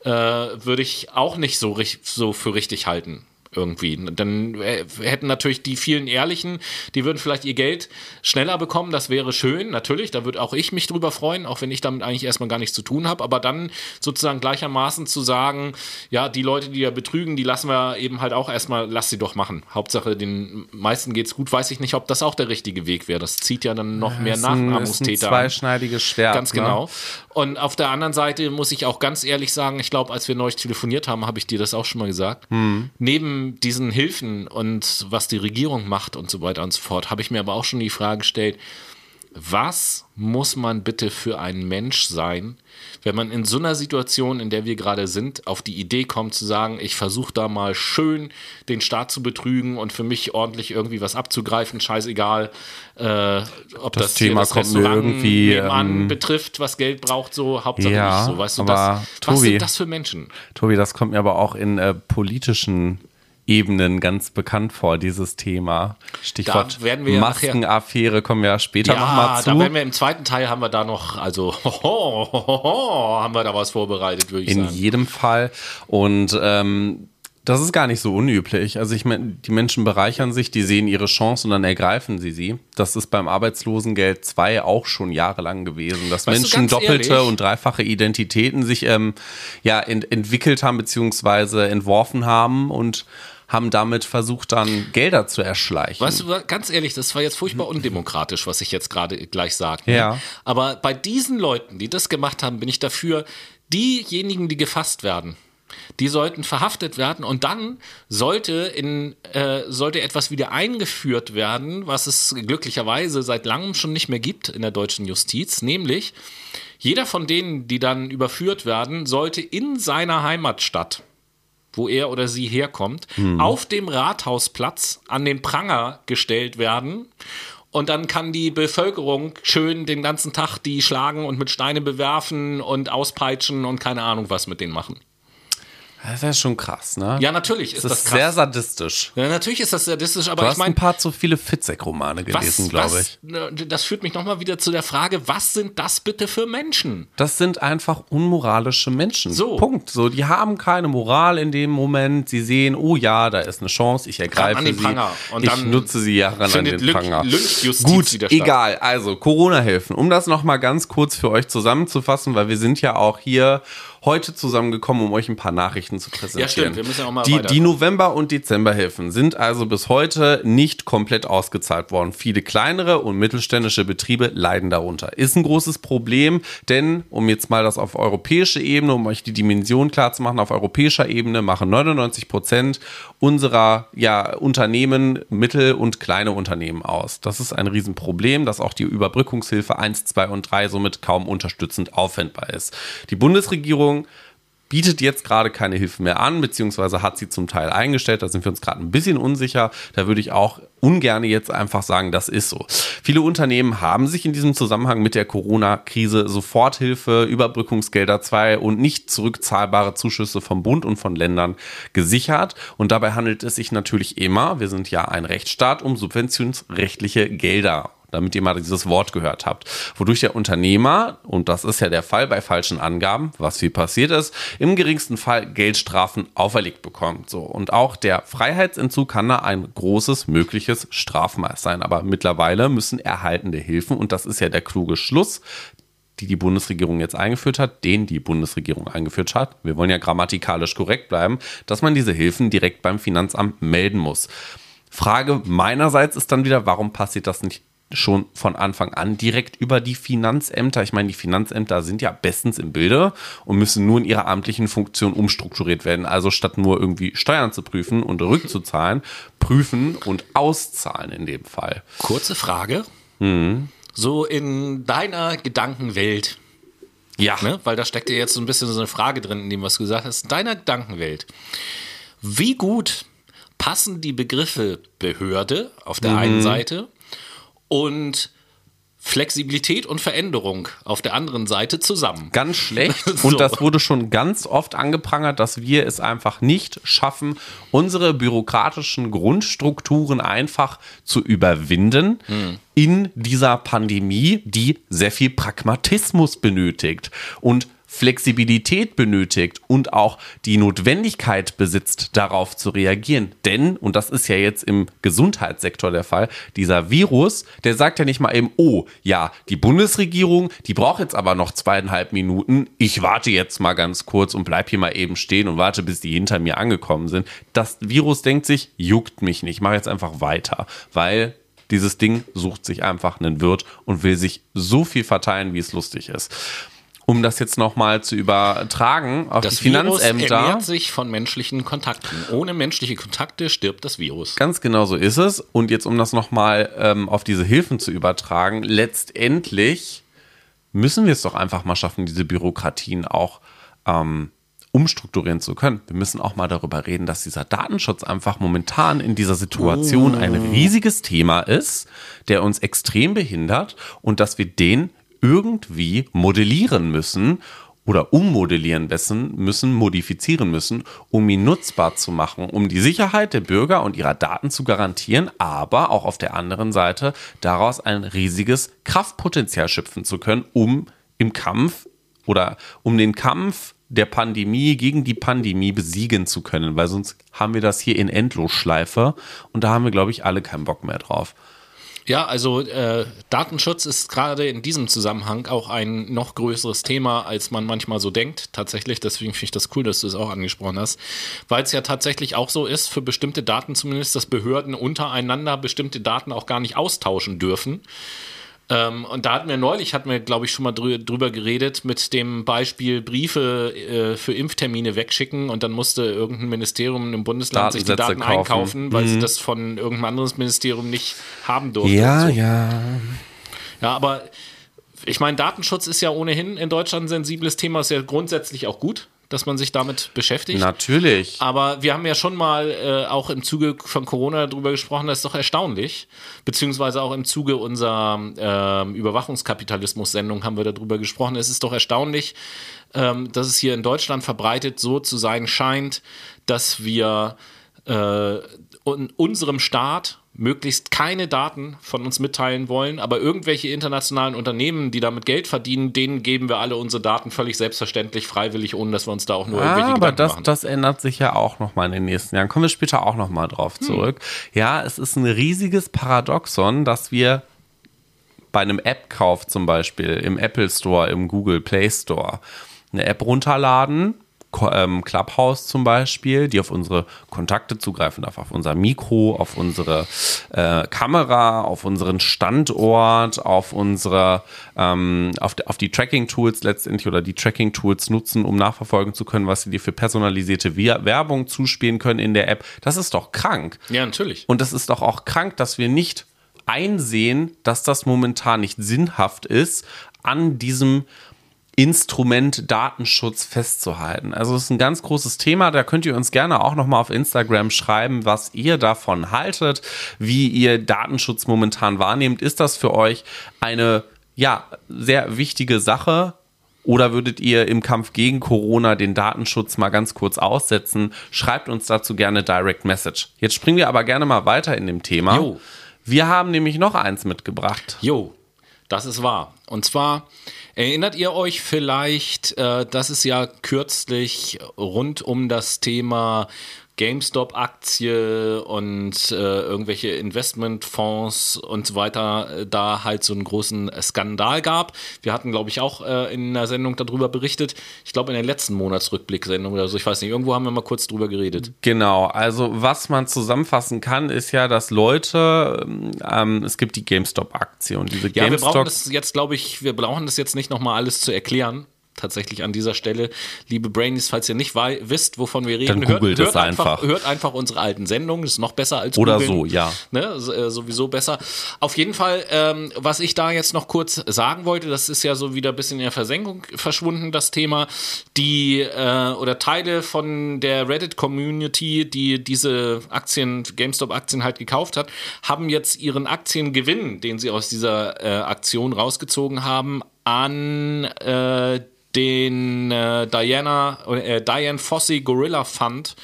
A: äh, würde ich auch nicht so, so für richtig halten irgendwie. Dann hätten natürlich die vielen Ehrlichen, die würden vielleicht ihr Geld schneller bekommen, das wäre schön, natürlich, da würde auch ich mich drüber freuen, auch wenn ich damit eigentlich erstmal gar nichts zu tun habe, aber dann sozusagen gleichermaßen zu sagen, ja, die Leute, die ja betrügen, die lassen wir eben halt auch erstmal, lass sie doch machen. Hauptsache, den meisten geht's gut, weiß ich nicht, ob das auch der richtige Weg wäre. Das zieht ja dann noch mehr Nachahmungstäter.
B: Ist ein zweischneidiges Schwert.
A: Ganz ne? genau. Und auf der anderen Seite muss ich auch ganz ehrlich sagen, ich glaube, als wir neulich telefoniert haben, habe ich dir das auch schon mal gesagt. Hm. Neben diesen Hilfen und was die Regierung macht und so weiter und so fort, habe ich mir aber auch schon die Frage gestellt, was muss man bitte für ein Mensch sein, wenn man in so einer Situation, in der wir gerade sind, auf die Idee kommt zu sagen, ich versuche da mal schön den Staat zu betrügen und für mich ordentlich irgendwie was abzugreifen, scheißegal, äh, ob das, das
B: Thema das kommt irgendwie
A: ähm, betrifft, was Geld braucht, so Hauptsache ja, so, weißt du, das, Tobi, was sind das für Menschen?
B: Tobi, das kommt mir aber auch in äh, politischen Ebenen ganz bekannt vor, dieses Thema. Stichwort ja Maskenaffäre kommen wir später ja, nochmal zu.
A: Da werden wir im zweiten Teil haben wir da noch, also hoho, hoho, haben wir da was vorbereitet, würde ich
B: In
A: sagen.
B: In jedem Fall. Und ähm, das ist gar nicht so unüblich. Also ich meine, die Menschen bereichern sich, die sehen ihre Chance und dann ergreifen sie sie. Das ist beim Arbeitslosengeld 2 auch schon jahrelang gewesen, dass weißt Menschen doppelte ehrlich? und dreifache Identitäten sich ähm, ja ent entwickelt haben beziehungsweise entworfen haben und haben damit versucht, dann Gelder zu erschleichen.
A: Weißt du, ganz ehrlich, das war jetzt furchtbar undemokratisch, was ich jetzt gerade gleich sage. Ne?
B: Ja.
A: Aber bei diesen Leuten, die das gemacht haben, bin ich dafür, diejenigen, die gefasst werden, die sollten verhaftet werden und dann sollte in äh, sollte etwas wieder eingeführt werden, was es glücklicherweise seit langem schon nicht mehr gibt in der deutschen Justiz, nämlich jeder von denen, die dann überführt werden, sollte in seiner Heimatstadt wo er oder sie herkommt, mhm. auf dem Rathausplatz an den Pranger gestellt werden. Und dann kann die Bevölkerung schön den ganzen Tag die schlagen und mit Steine bewerfen und auspeitschen und keine Ahnung was mit denen machen.
B: Das ist schon krass, ne?
A: Ja, natürlich ist das,
B: das
A: krass.
B: sehr sadistisch.
A: Ja, natürlich ist das sadistisch, aber
B: du
A: ich meine.
B: ein paar zu viele Fitzek-Romane gelesen, glaube ich.
A: Ne, das führt mich nochmal wieder zu der Frage, was sind das bitte für Menschen?
B: Das sind einfach unmoralische Menschen. So. Punkt. So, die haben keine Moral in dem Moment. Sie sehen, oh ja, da ist eine Chance, ich ergreife an den sie.
A: Pranger. Und
B: ich nutze sie jahrelang an den Pranger.
A: Gut,
B: egal. Also, Corona-Hilfen. Um das nochmal ganz kurz für euch zusammenzufassen, weil wir sind ja auch hier heute zusammengekommen, um euch ein paar Nachrichten zu präsentieren. Ja,
A: stimmt. Wir müssen ja auch mal
B: die, die November- und Dezemberhilfen sind also bis heute nicht komplett ausgezahlt worden. Viele kleinere und mittelständische Betriebe leiden darunter. Ist ein großes Problem, denn um jetzt mal das auf europäische Ebene, um euch die Dimension klar zu machen, auf europäischer Ebene machen 99 Prozent unserer ja, Unternehmen Mittel- und kleine Unternehmen aus. Das ist ein Riesenproblem, dass auch die Überbrückungshilfe 1, 2 und 3 somit kaum unterstützend aufwendbar ist. Die Bundesregierung bietet jetzt gerade keine Hilfe mehr an, beziehungsweise hat sie zum Teil eingestellt. Da sind wir uns gerade ein bisschen unsicher. Da würde ich auch ungern jetzt einfach sagen, das ist so. Viele Unternehmen haben sich in diesem Zusammenhang mit der Corona-Krise Soforthilfe, Überbrückungsgelder 2 und nicht zurückzahlbare Zuschüsse vom Bund und von Ländern gesichert. Und dabei handelt es sich natürlich immer, wir sind ja ein Rechtsstaat, um subventionsrechtliche Gelder damit ihr mal dieses Wort gehört habt. Wodurch der Unternehmer, und das ist ja der Fall bei falschen Angaben, was viel passiert ist, im geringsten Fall Geldstrafen auferlegt bekommt. So. Und auch der Freiheitsentzug kann da ein großes mögliches Strafmaß sein. Aber mittlerweile müssen erhaltende Hilfen, und das ist ja der kluge Schluss, die die Bundesregierung jetzt eingeführt hat, den die Bundesregierung eingeführt hat, wir wollen ja grammatikalisch korrekt bleiben, dass man diese Hilfen direkt beim Finanzamt melden muss. Frage meinerseits ist dann wieder, warum passiert das nicht schon von Anfang an direkt über die Finanzämter. Ich meine, die Finanzämter sind ja bestens im Bilde und müssen nur in ihrer amtlichen Funktion umstrukturiert werden. Also statt nur irgendwie Steuern zu prüfen und rückzuzahlen, prüfen und auszahlen in dem Fall.
A: Kurze Frage. Mhm so in deiner Gedankenwelt. Ja. Ne? Weil da steckt ja jetzt so ein bisschen so eine Frage drin, in dem, was du gesagt hast. In deiner Gedankenwelt. Wie gut passen die Begriffe Behörde auf der mhm. einen Seite und Flexibilität und Veränderung auf der anderen Seite zusammen.
B: Ganz schlecht. so. Und das wurde schon ganz oft angeprangert, dass wir es einfach nicht schaffen, unsere bürokratischen Grundstrukturen einfach zu überwinden. Hm in dieser Pandemie, die sehr viel Pragmatismus benötigt. Und Flexibilität benötigt und auch die Notwendigkeit besitzt, darauf zu reagieren. Denn, und das ist ja jetzt im Gesundheitssektor der Fall, dieser Virus, der sagt ja nicht mal eben, oh, ja, die Bundesregierung, die braucht jetzt aber noch zweieinhalb Minuten. Ich warte jetzt mal ganz kurz und bleib hier mal eben stehen und warte, bis die hinter mir angekommen sind. Das Virus denkt sich, juckt mich nicht, ich mache jetzt einfach weiter, weil dieses Ding sucht sich einfach einen Wirt und will sich so viel verteilen, wie es lustig ist um das jetzt nochmal zu übertragen auf
A: das
B: die Finanzämter. Das
A: ernährt sich von menschlichen Kontakten. Ohne menschliche Kontakte stirbt das Virus.
B: Ganz genau so ist es. Und jetzt, um das nochmal ähm, auf diese Hilfen zu übertragen, letztendlich müssen wir es doch einfach mal schaffen, diese Bürokratien auch ähm, umstrukturieren zu können. Wir müssen auch mal darüber reden, dass dieser Datenschutz einfach momentan in dieser Situation ein riesiges Thema ist, der uns extrem behindert und dass wir den irgendwie modellieren müssen oder ummodellieren müssen, müssen, modifizieren müssen, um ihn nutzbar zu machen, um die Sicherheit der Bürger und ihrer Daten zu garantieren, aber auch auf der anderen Seite daraus ein riesiges Kraftpotenzial schöpfen zu können, um im Kampf oder um den Kampf der Pandemie gegen die Pandemie besiegen zu können, weil sonst haben wir das hier in Endlosschleife und da haben wir, glaube ich, alle keinen Bock mehr drauf.
A: Ja, also äh, Datenschutz ist gerade in diesem Zusammenhang auch ein noch größeres Thema, als man manchmal so denkt. Tatsächlich, deswegen finde ich das cool, dass du es auch angesprochen hast, weil es ja tatsächlich auch so ist, für bestimmte Daten zumindest, dass Behörden untereinander bestimmte Daten auch gar nicht austauschen dürfen. Ähm, und da hatten wir neulich, hatten wir, glaube ich, schon mal drü drüber geredet, mit dem Beispiel Briefe äh, für Impftermine wegschicken und dann musste irgendein Ministerium im Bundesland sich die Daten kaufen. einkaufen, weil mhm. sie das von irgendeinem anderen Ministerium nicht haben durften.
B: Ja, so. ja.
A: Ja, aber ich meine, Datenschutz ist ja ohnehin in Deutschland ein sensibles Thema, ist ja grundsätzlich auch gut dass man sich damit beschäftigt.
B: Natürlich.
A: Aber wir haben ja schon mal äh, auch im Zuge von Corona darüber gesprochen, das ist doch erstaunlich. Beziehungsweise auch im Zuge unserer äh, Überwachungskapitalismus-Sendung haben wir darüber gesprochen. Es ist doch erstaunlich, ähm, dass es hier in Deutschland verbreitet so zu sein scheint, dass wir äh, in unserem Staat möglichst keine Daten von uns mitteilen wollen, aber irgendwelche internationalen Unternehmen, die damit Geld verdienen, denen geben wir alle unsere Daten völlig selbstverständlich, freiwillig, ohne dass wir uns da auch nur irgendwelche
B: ah,
A: aber
B: das,
A: machen.
B: das ändert sich ja auch nochmal in den nächsten Jahren. Kommen wir später auch nochmal drauf hm. zurück. Hm. Ja, es ist ein riesiges Paradoxon, dass wir bei einem App-Kauf zum Beispiel im Apple Store, im Google Play Store eine App runterladen, Clubhouse zum Beispiel, die auf unsere Kontakte zugreifen darf, auf unser Mikro, auf unsere äh, Kamera, auf unseren Standort, auf unsere, ähm, auf, auf die Tracking-Tools letztendlich oder die Tracking-Tools nutzen, um nachverfolgen zu können, was sie dir für personalisierte Werbung zuspielen können in der App. Das ist doch krank.
A: Ja, natürlich.
B: Und das ist doch auch krank, dass wir nicht einsehen, dass das momentan nicht sinnhaft ist, an diesem Instrument Datenschutz festzuhalten. Also es ist ein ganz großes Thema, da könnt ihr uns gerne auch nochmal auf Instagram schreiben, was ihr davon haltet, wie ihr Datenschutz momentan wahrnehmt. Ist das für euch eine ja, sehr wichtige Sache? Oder würdet ihr im Kampf gegen Corona den Datenschutz mal ganz kurz aussetzen? Schreibt uns dazu gerne Direct Message. Jetzt springen wir aber gerne mal weiter in dem Thema. Jo. Wir haben nämlich noch eins mitgebracht.
A: Jo, das ist wahr. Und zwar erinnert ihr euch vielleicht, äh, dass es ja kürzlich rund um das Thema GameStop-Aktie und äh, irgendwelche Investmentfonds und so weiter äh, da halt so einen großen Skandal gab. Wir hatten, glaube ich, auch äh, in einer Sendung darüber berichtet. Ich glaube, in der letzten Monatsrückblick-Sendung oder so. Ich weiß nicht, irgendwo haben wir mal kurz drüber geredet.
B: Genau, also was man zusammenfassen kann, ist ja, dass Leute, ähm, es gibt die GameStop-Aktie und diese GameStop.
A: Ja, wir brauchen das jetzt, glaube ich, wir brauchen das jetzt nicht nochmal alles zu erklären tatsächlich an dieser Stelle, liebe Brainies, falls ihr nicht wisst, wovon wir reden,
B: Dann googelt
A: hört,
B: es
A: hört
B: einfach.
A: Hört einfach unsere alten Sendungen, das ist noch besser als
B: Oder
A: googeln.
B: so, ja.
A: Ne, äh, sowieso besser. Auf jeden Fall, ähm, was ich da jetzt noch kurz sagen wollte, das ist ja so wieder ein bisschen in der Versenkung verschwunden, das Thema. Die äh, oder Teile von der Reddit-Community, die diese Aktien, GameStop-Aktien halt gekauft hat, haben jetzt ihren Aktiengewinn, den sie aus dieser äh, Aktion rausgezogen haben, an äh, den äh, Diana, äh, Diane Fossey Gorilla Fund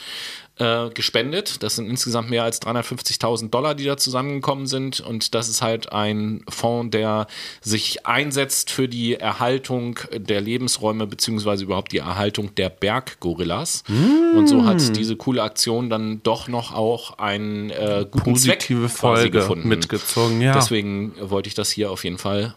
A: äh, gespendet. Das sind insgesamt mehr als 350.000 Dollar, die da zusammengekommen sind. Und das ist halt ein Fonds, der sich einsetzt für die Erhaltung der Lebensräume beziehungsweise überhaupt die Erhaltung der Berggorillas. Mm. Und so hat diese coole Aktion dann doch noch auch einen äh, guten
B: Positive
A: Zweck
B: Folge
A: gefunden.
B: mitgezogen, ja.
A: Deswegen wollte ich das hier auf jeden Fall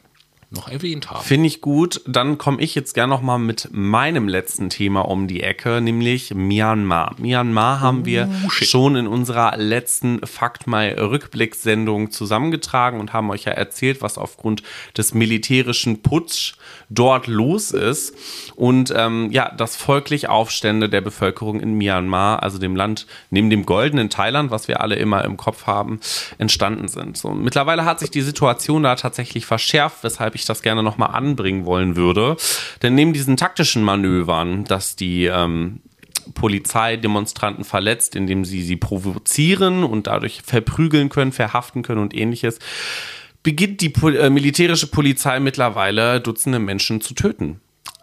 A: noch erwähnt haben.
B: Finde ich gut. Dann komme ich jetzt gerne noch mal mit meinem letzten Thema um die Ecke, nämlich Myanmar. Myanmar haben wir schon in unserer letzten Fakt My Rückblickssendung zusammengetragen und haben euch ja erzählt, was aufgrund des militärischen Putsch dort los ist und ähm, ja, dass folglich Aufstände der Bevölkerung in Myanmar, also dem Land neben dem goldenen Thailand, was wir alle immer im Kopf haben, entstanden sind. So, mittlerweile hat sich die Situation da tatsächlich verschärft, weshalb ich das gerne nochmal anbringen wollen würde. Denn neben diesen taktischen Manövern, dass die ähm, Polizei Demonstranten verletzt, indem sie sie provozieren und dadurch verprügeln können, verhaften können und ähnliches, beginnt die Pol äh, militärische Polizei mittlerweile Dutzende Menschen zu töten.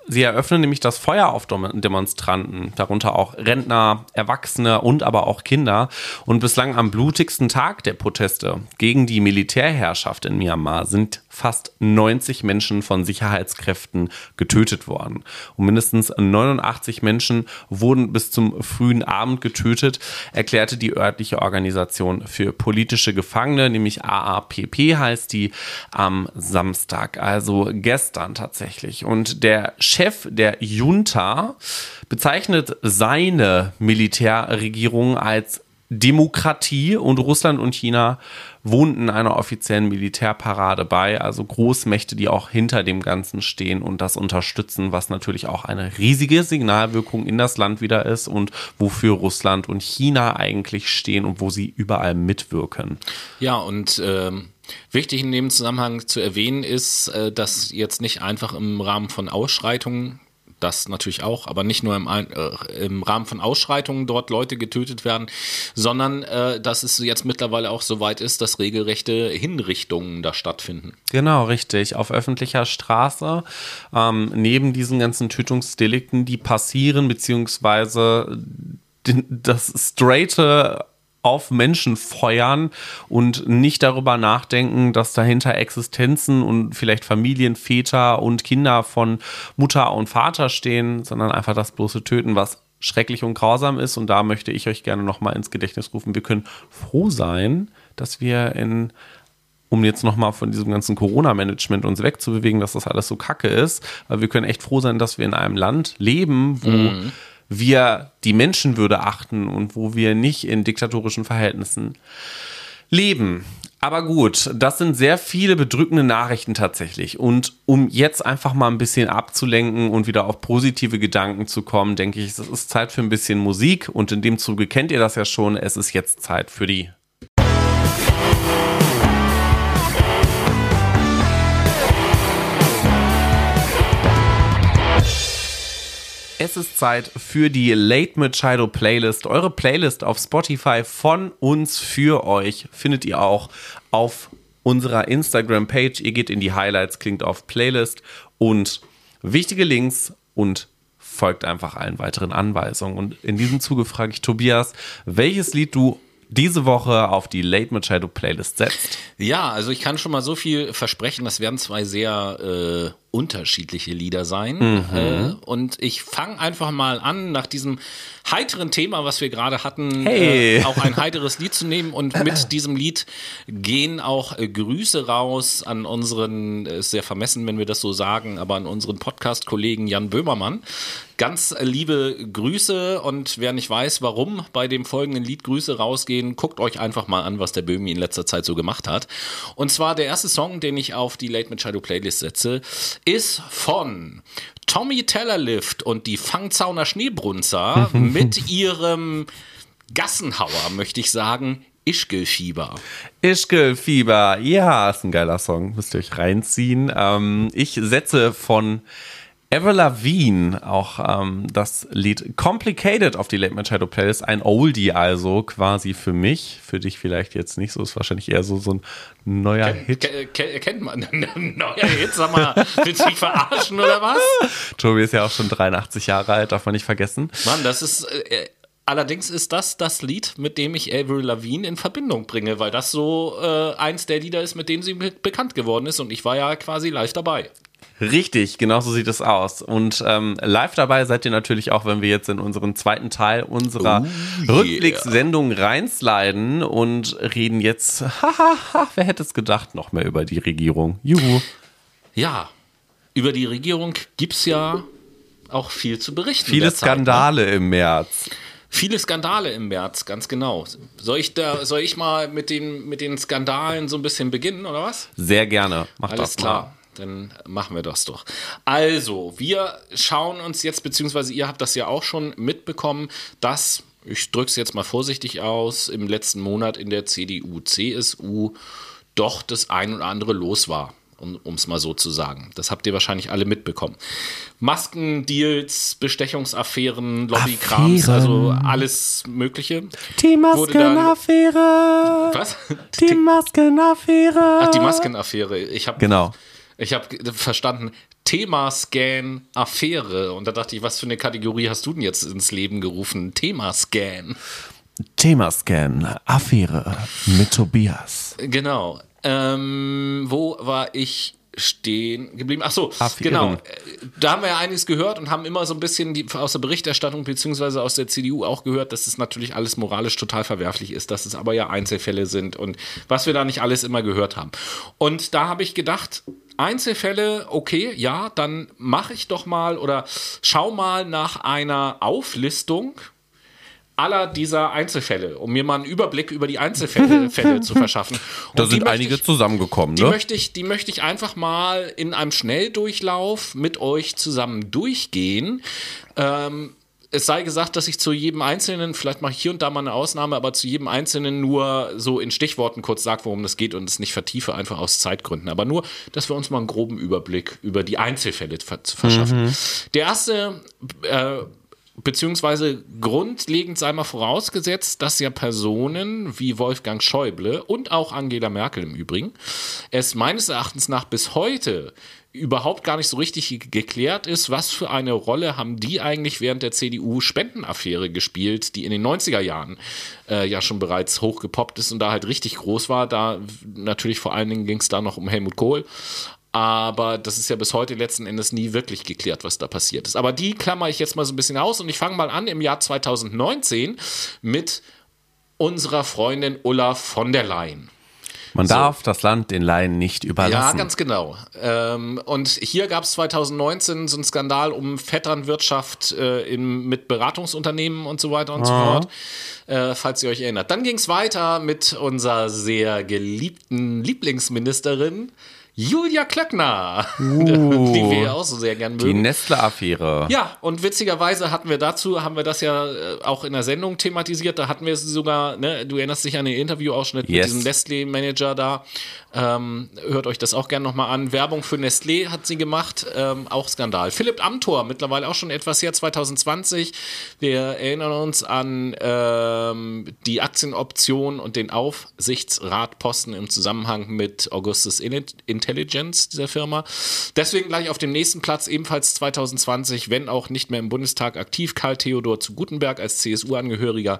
B: Sie eröffnen nämlich das Feuer auf Demonstranten, darunter auch Rentner, Erwachsene und aber auch Kinder. Und bislang am blutigsten Tag der Proteste gegen die Militärherrschaft in Myanmar sind fast 90 Menschen von Sicherheitskräften getötet worden. Und mindestens 89 Menschen wurden bis zum frühen Abend getötet, erklärte die örtliche Organisation für politische Gefangene, nämlich AAPP heißt die, am Samstag, also gestern tatsächlich. Und der Chef der Junta bezeichnet seine Militärregierung als Demokratie und Russland und China wohnten einer offiziellen Militärparade bei, also Großmächte, die auch hinter dem Ganzen stehen und das unterstützen, was natürlich auch eine riesige Signalwirkung in das Land wieder ist und wofür Russland und China eigentlich stehen und wo sie überall mitwirken.
A: Ja, und ähm Wichtig in dem Zusammenhang zu erwähnen ist, äh, dass jetzt nicht einfach im Rahmen von Ausschreitungen das natürlich auch, aber nicht nur im, äh, im Rahmen von Ausschreitungen dort Leute getötet werden, sondern äh, dass es jetzt mittlerweile auch so weit ist, dass regelrechte Hinrichtungen da stattfinden.
B: Genau, richtig. Auf öffentlicher Straße, ähm, neben diesen ganzen Tötungsdelikten, die passieren, beziehungsweise das straighte auf Menschen feuern und nicht darüber nachdenken, dass dahinter Existenzen und vielleicht Familien, Väter und Kinder von Mutter und Vater stehen, sondern einfach das bloße Töten, was schrecklich und grausam ist. Und da möchte ich euch gerne nochmal ins Gedächtnis rufen. Wir können froh sein, dass wir in um jetzt nochmal von diesem ganzen Corona-Management uns wegzubewegen, dass das alles so kacke ist. Aber wir können echt froh sein, dass wir in einem Land leben, wo mhm wir die Menschenwürde achten und wo wir nicht in diktatorischen Verhältnissen leben. Aber gut, das sind sehr viele bedrückende Nachrichten tatsächlich. Und um jetzt einfach mal ein bisschen abzulenken und wieder auf positive Gedanken zu kommen, denke ich, es ist Zeit für ein bisschen Musik. Und in dem Zuge kennt ihr das ja schon. Es ist jetzt Zeit für die Es ist Zeit für die Late Machado Playlist. Eure Playlist auf Spotify von uns für euch findet ihr auch auf unserer Instagram-Page. Ihr geht in die Highlights, klingt auf Playlist und wichtige Links und folgt einfach allen weiteren Anweisungen. Und in diesem Zuge frage ich Tobias, welches Lied du diese Woche auf die Late Machado Playlist setzt.
A: Ja, also ich kann schon mal so viel versprechen, das werden zwei sehr äh, unterschiedliche Lieder sein. Mhm. Äh, und ich fange einfach mal an, nach diesem heiteren Thema, was wir gerade hatten,
B: hey.
A: äh, auch ein heiteres Lied zu nehmen. Und mit diesem Lied gehen auch äh, Grüße raus an unseren, ist sehr vermessen, wenn wir das so sagen, aber an unseren Podcast-Kollegen Jan Böhmermann. Ganz liebe Grüße und wer nicht weiß, warum bei dem folgenden Lied Grüße rausgehen, guckt euch einfach mal an, was der Böhmi in letzter Zeit so gemacht hat. Und zwar der erste Song, den ich auf die Late Machado Playlist setze, ist von Tommy Tellerlift und die Fangzauner Schneebrunzer mit ihrem Gassenhauer, möchte ich sagen, Ischgelfieber.
B: Ischgelfieber, ja, ist ein geiler Song, müsst ihr euch reinziehen. Ähm, ich setze von Ever Lavigne, auch ähm, das Lied Complicated auf die Late Machado Playlist, ein Oldie also quasi für mich, für dich vielleicht jetzt nicht so, ist wahrscheinlich eher so, so ein neuer
A: Ken,
B: Hit.
A: Ken, kennt man, neuer Hit, sag mal, willst du mich verarschen oder was?
B: Tobi ist ja auch schon 83 Jahre alt, darf man nicht vergessen.
A: Mann, das ist, äh, allerdings ist das das Lied, mit dem ich Avril Lavigne in Verbindung bringe, weil das so äh, eins der Lieder ist, mit denen sie be bekannt geworden ist und ich war ja quasi live dabei.
B: Richtig, genau so sieht es aus. Und ähm, live dabei seid ihr natürlich auch, wenn wir jetzt in unseren zweiten Teil unserer
A: Oh, yeah.
B: Rückblickssendung reinsliden und reden jetzt, hahaha, wer hätte es gedacht, noch mehr über die Regierung. Juhu.
A: Ja, über die Regierung gibt's ja auch viel zu berichten.
B: Viele
A: derzeit, ne?
B: Skandale im März.
A: Viele Skandale im März, ganz genau. Soll ich da, soll ich mal mit den, mit den Skandalen so ein bisschen beginnen, oder was?
B: Sehr gerne. Mach
A: Alles
B: das
A: klar.
B: mal.
A: Dann machen wir das doch. Also, wir schauen uns jetzt, beziehungsweise ihr habt das ja auch schon mitbekommen, dass, ich drücke es jetzt mal vorsichtig aus, im letzten Monat in der CDU, CSU doch das ein oder andere los war, um es mal so zu sagen. Das habt ihr wahrscheinlich alle mitbekommen. Maskendeals, Bestechungsaffären, Lobbykrams, also alles Mögliche.
B: Die Maskenaffäre.
A: Was?
B: Die Maskenaffäre.
A: Ach, die Maskenaffäre. Ich habe
B: Genau.
A: Ich habe verstanden, Thema-Scan, Affäre. Und da dachte ich, was für eine Kategorie hast du denn jetzt ins Leben gerufen? Thema-Scan.
B: Themascan, Affäre mit Tobias.
A: Genau. Ähm, wo war ich stehen geblieben? Ach so, genau. Äh, Da haben wir ja einiges gehört und haben immer so ein bisschen die, aus der Berichterstattung beziehungsweise aus der CDU auch gehört, dass es natürlich alles moralisch total verwerflich ist, dass es aber ja Einzelfälle sind und was wir da nicht alles immer gehört haben. Und da habe ich gedacht, Einzelfälle, okay, ja, dann mache ich doch mal oder schau mal nach einer Auflistung aller dieser Einzelfälle, um mir mal einen Überblick über die Einzelfälle Fälle zu verschaffen. Und
B: Da sind einige
A: ich-
B: zusammengekommen,
A: die
B: ne?
A: möchte, ich, die möchte ich einfach mal in einem Schnelldurchlauf mit euch zusammen durchgehen. Ähm, es sei gesagt, dass ich zu jedem Einzelnen, vielleicht mache ich hier und da mal eine Ausnahme, aber zu jedem Einzelnen nur so in Stichworten kurz sage, worum das geht und es nicht vertiefe, einfach aus Zeitgründen. Aber nur, dass wir uns mal einen groben Überblick über die Einzelfälle ver verschaffen. Der erste äh, beziehungsweise grundlegend sei mal vorausgesetzt, dass ja Personen wie Wolfgang Schäuble und auch Angela Merkel im Übrigen es meines Erachtens nach bis heute überhaupt gar nicht so richtig geklärt ist, was für eine Rolle haben die eigentlich während der CDU-Spendenaffäre gespielt, die in den 90er Jahren äh, ja schon bereits hochgepoppt ist und da halt richtig groß war. Da natürlich vor allen Dingen ging es da noch um Helmut Kohl. Aber das ist ja bis heute letzten Endes nie wirklich geklärt, was da passiert ist. Aber die klammer ich jetzt mal so ein bisschen aus und ich fange mal an im Jahr 2019 mit unserer Freundin Ulla von der Leyen.
B: Man darf das Land den Laien nicht
A: Ja,
B: überlassen.
A: ganz genau. Ähm, und hier gab es 2019 so einen Skandal um Vetternwirtschaft äh, im, mit Beratungsunternehmen und so weiter und so fort, äh, falls ihr euch erinnert. Dann ging es weiter mit unserer sehr geliebten Lieblingsministerin Julia Klöckner, die wir ja auch so sehr gern
B: Uh. Die
A: mögen.
B: Nestle-Affäre.
A: Ja, und witzigerweise hatten wir dazu, haben wir das ja äh, auch in der Sendung thematisiert, da hatten wir es sogar, ne, du erinnerst dich an den Interviewausschnitt mit
B: Yes.
A: diesem Nestlé-Manager da. Ähm, hört euch das auch gerne nochmal an. Werbung für Nestlé hat sie gemacht, ähm, auch Skandal. Philipp Amthor, mittlerweile auch schon etwas her, 2020. Wir erinnern uns an ähm, die Aktienoption und den Aufsichtsratposten im Zusammenhang mit Augustus In- Intelligence dieser Firma. Deswegen gleich auf dem nächsten Platz, ebenfalls 2020, wenn auch nicht mehr im Bundestag aktiv, Karl Theodor zu Gutenberg als CSU-Angehöriger.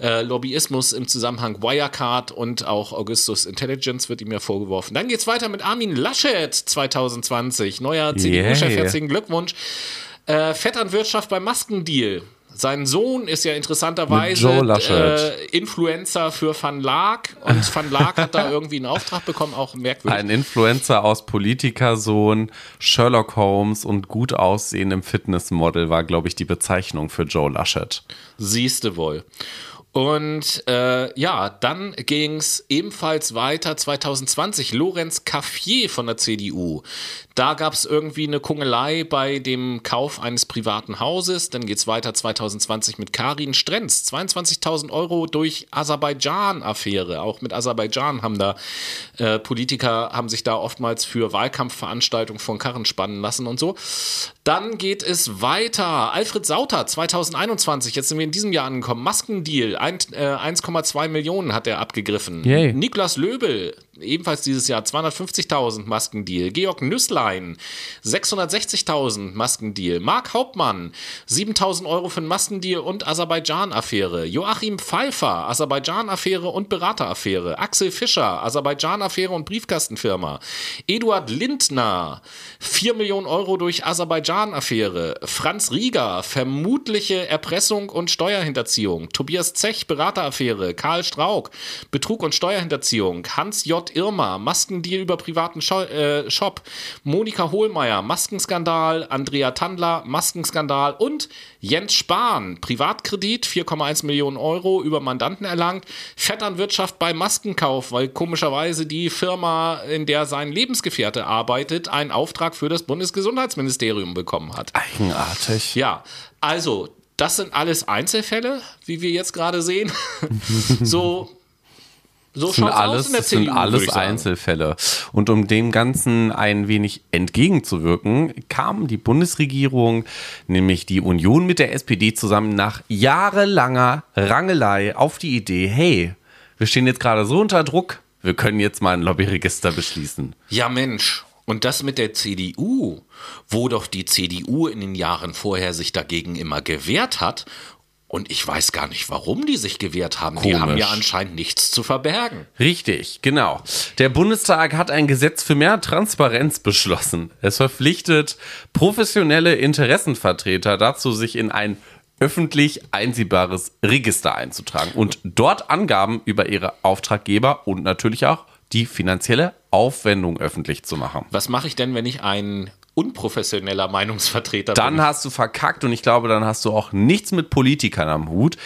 A: Äh, Lobbyismus im Zusammenhang Wirecard und auch Augustus Intelligence wird ihm ja vorgeworfen. Dann geht es weiter mit Armin Laschet 2020, neuer CDU-Chef.
B: Yeah.
A: Herzlichen Glückwunsch. Äh, Vetternwirtschaft beim Maskendeal. Sein Sohn ist ja interessanterweise äh, Influencer für Van Laak und Van Laak hat da irgendwie einen Auftrag bekommen, auch merkwürdig.
B: Ein Influencer aus Politikersohn, Sherlock Holmes und gut aussehendem Fitnessmodel war, glaube ich, die Bezeichnung für Joe Laschet.
A: Siehste wohl. Und äh, ja, dann ging es ebenfalls weiter 2020. Lorenz Caffier von der CDU. Da gab es irgendwie eine Kungelei bei dem Kauf eines privaten Hauses. Dann geht es weiter 2020 mit Karin Strenz. 22.000 Euro durch Aserbaidschan-Affäre. Auch mit Aserbaidschan haben da äh, Politiker, haben sich da oftmals für Wahlkampfveranstaltungen von Karren spannen lassen und so. Dann geht es weiter. Alfred Sauter 2021. Jetzt sind wir in diesem Jahr angekommen. Maskendeal. Äh, 1,2 Millionen hat er abgegriffen.
B: Yay.
A: Niklas Löbel, ebenfalls dieses Jahr 250.000 Maskendeal. Georg Nüsslein 660.000 Maskendeal. Marc Hauptmann 7.000 Euro für einen Maskendeal und Aserbaidschan-Affäre. Joachim Pfeiffer Aserbaidschan-Affäre und Berateraffäre. Axel Fischer Aserbaidschan-Affäre und Briefkastenfirma. Eduard Lindner 4 Millionen Euro durch Aserbaidschan-Affäre. Franz Rieger vermutliche Erpressung und Steuerhinterziehung. Tobias Zech Berateraffäre. Karl Strauk Betrug und Steuerhinterziehung. Hans J. Irmer Maskendeal über privaten Scho äh, Shop. Monika Hohlmeier Maskenskandal. Andrea Tandler Maskenskandal und Jens Spahn Privatkredit 4,1 Millionen Euro über Mandanten erlangt. Vetternwirtschaft bei Maskenkauf, weil komischerweise die Firma, in der sein Lebensgefährte arbeitet, einen Auftrag für das Bundesgesundheitsministerium bekommen hat.
B: Eigenartig.
A: Ja, also, das sind alles Einzelfälle, wie wir jetzt gerade sehen. so so
B: Das sind
A: schaut's aus
B: alles,
A: in der
B: das sind
A: CDU, würde
B: alles. Einzelfälle. Und um dem Ganzen ein wenig entgegenzuwirken, kam die Bundesregierung, nämlich die Union mit der SPD zusammen nach jahrelanger Rangelei auf die Idee, hey, wir stehen jetzt gerade so unter Druck, wir können jetzt mal ein Lobbyregister beschließen.
A: Ja, Mensch. Und das mit der CDU, wo doch die CDU in den Jahren vorher sich dagegen immer gewehrt hat. Und ich weiß gar nicht, warum die sich gewehrt haben. Die haben
B: Komisch.
A: ja anscheinend nichts zu verbergen.
B: Richtig, genau. Der Bundestag hat ein Gesetz für mehr Transparenz beschlossen. Es verpflichtet professionelle Interessenvertreter dazu, sich in ein öffentlich einsehbares Register einzutragen und dort Angaben über ihre Auftraggeber und natürlich auch die finanzielle Aufwendung öffentlich zu machen.
A: Was mache ich denn, wenn ich ein unprofessioneller Meinungsvertreter
B: Dann
A: bin?
B: hast du verkackt und ich glaube, dann hast du auch nichts mit Politikern am Hut.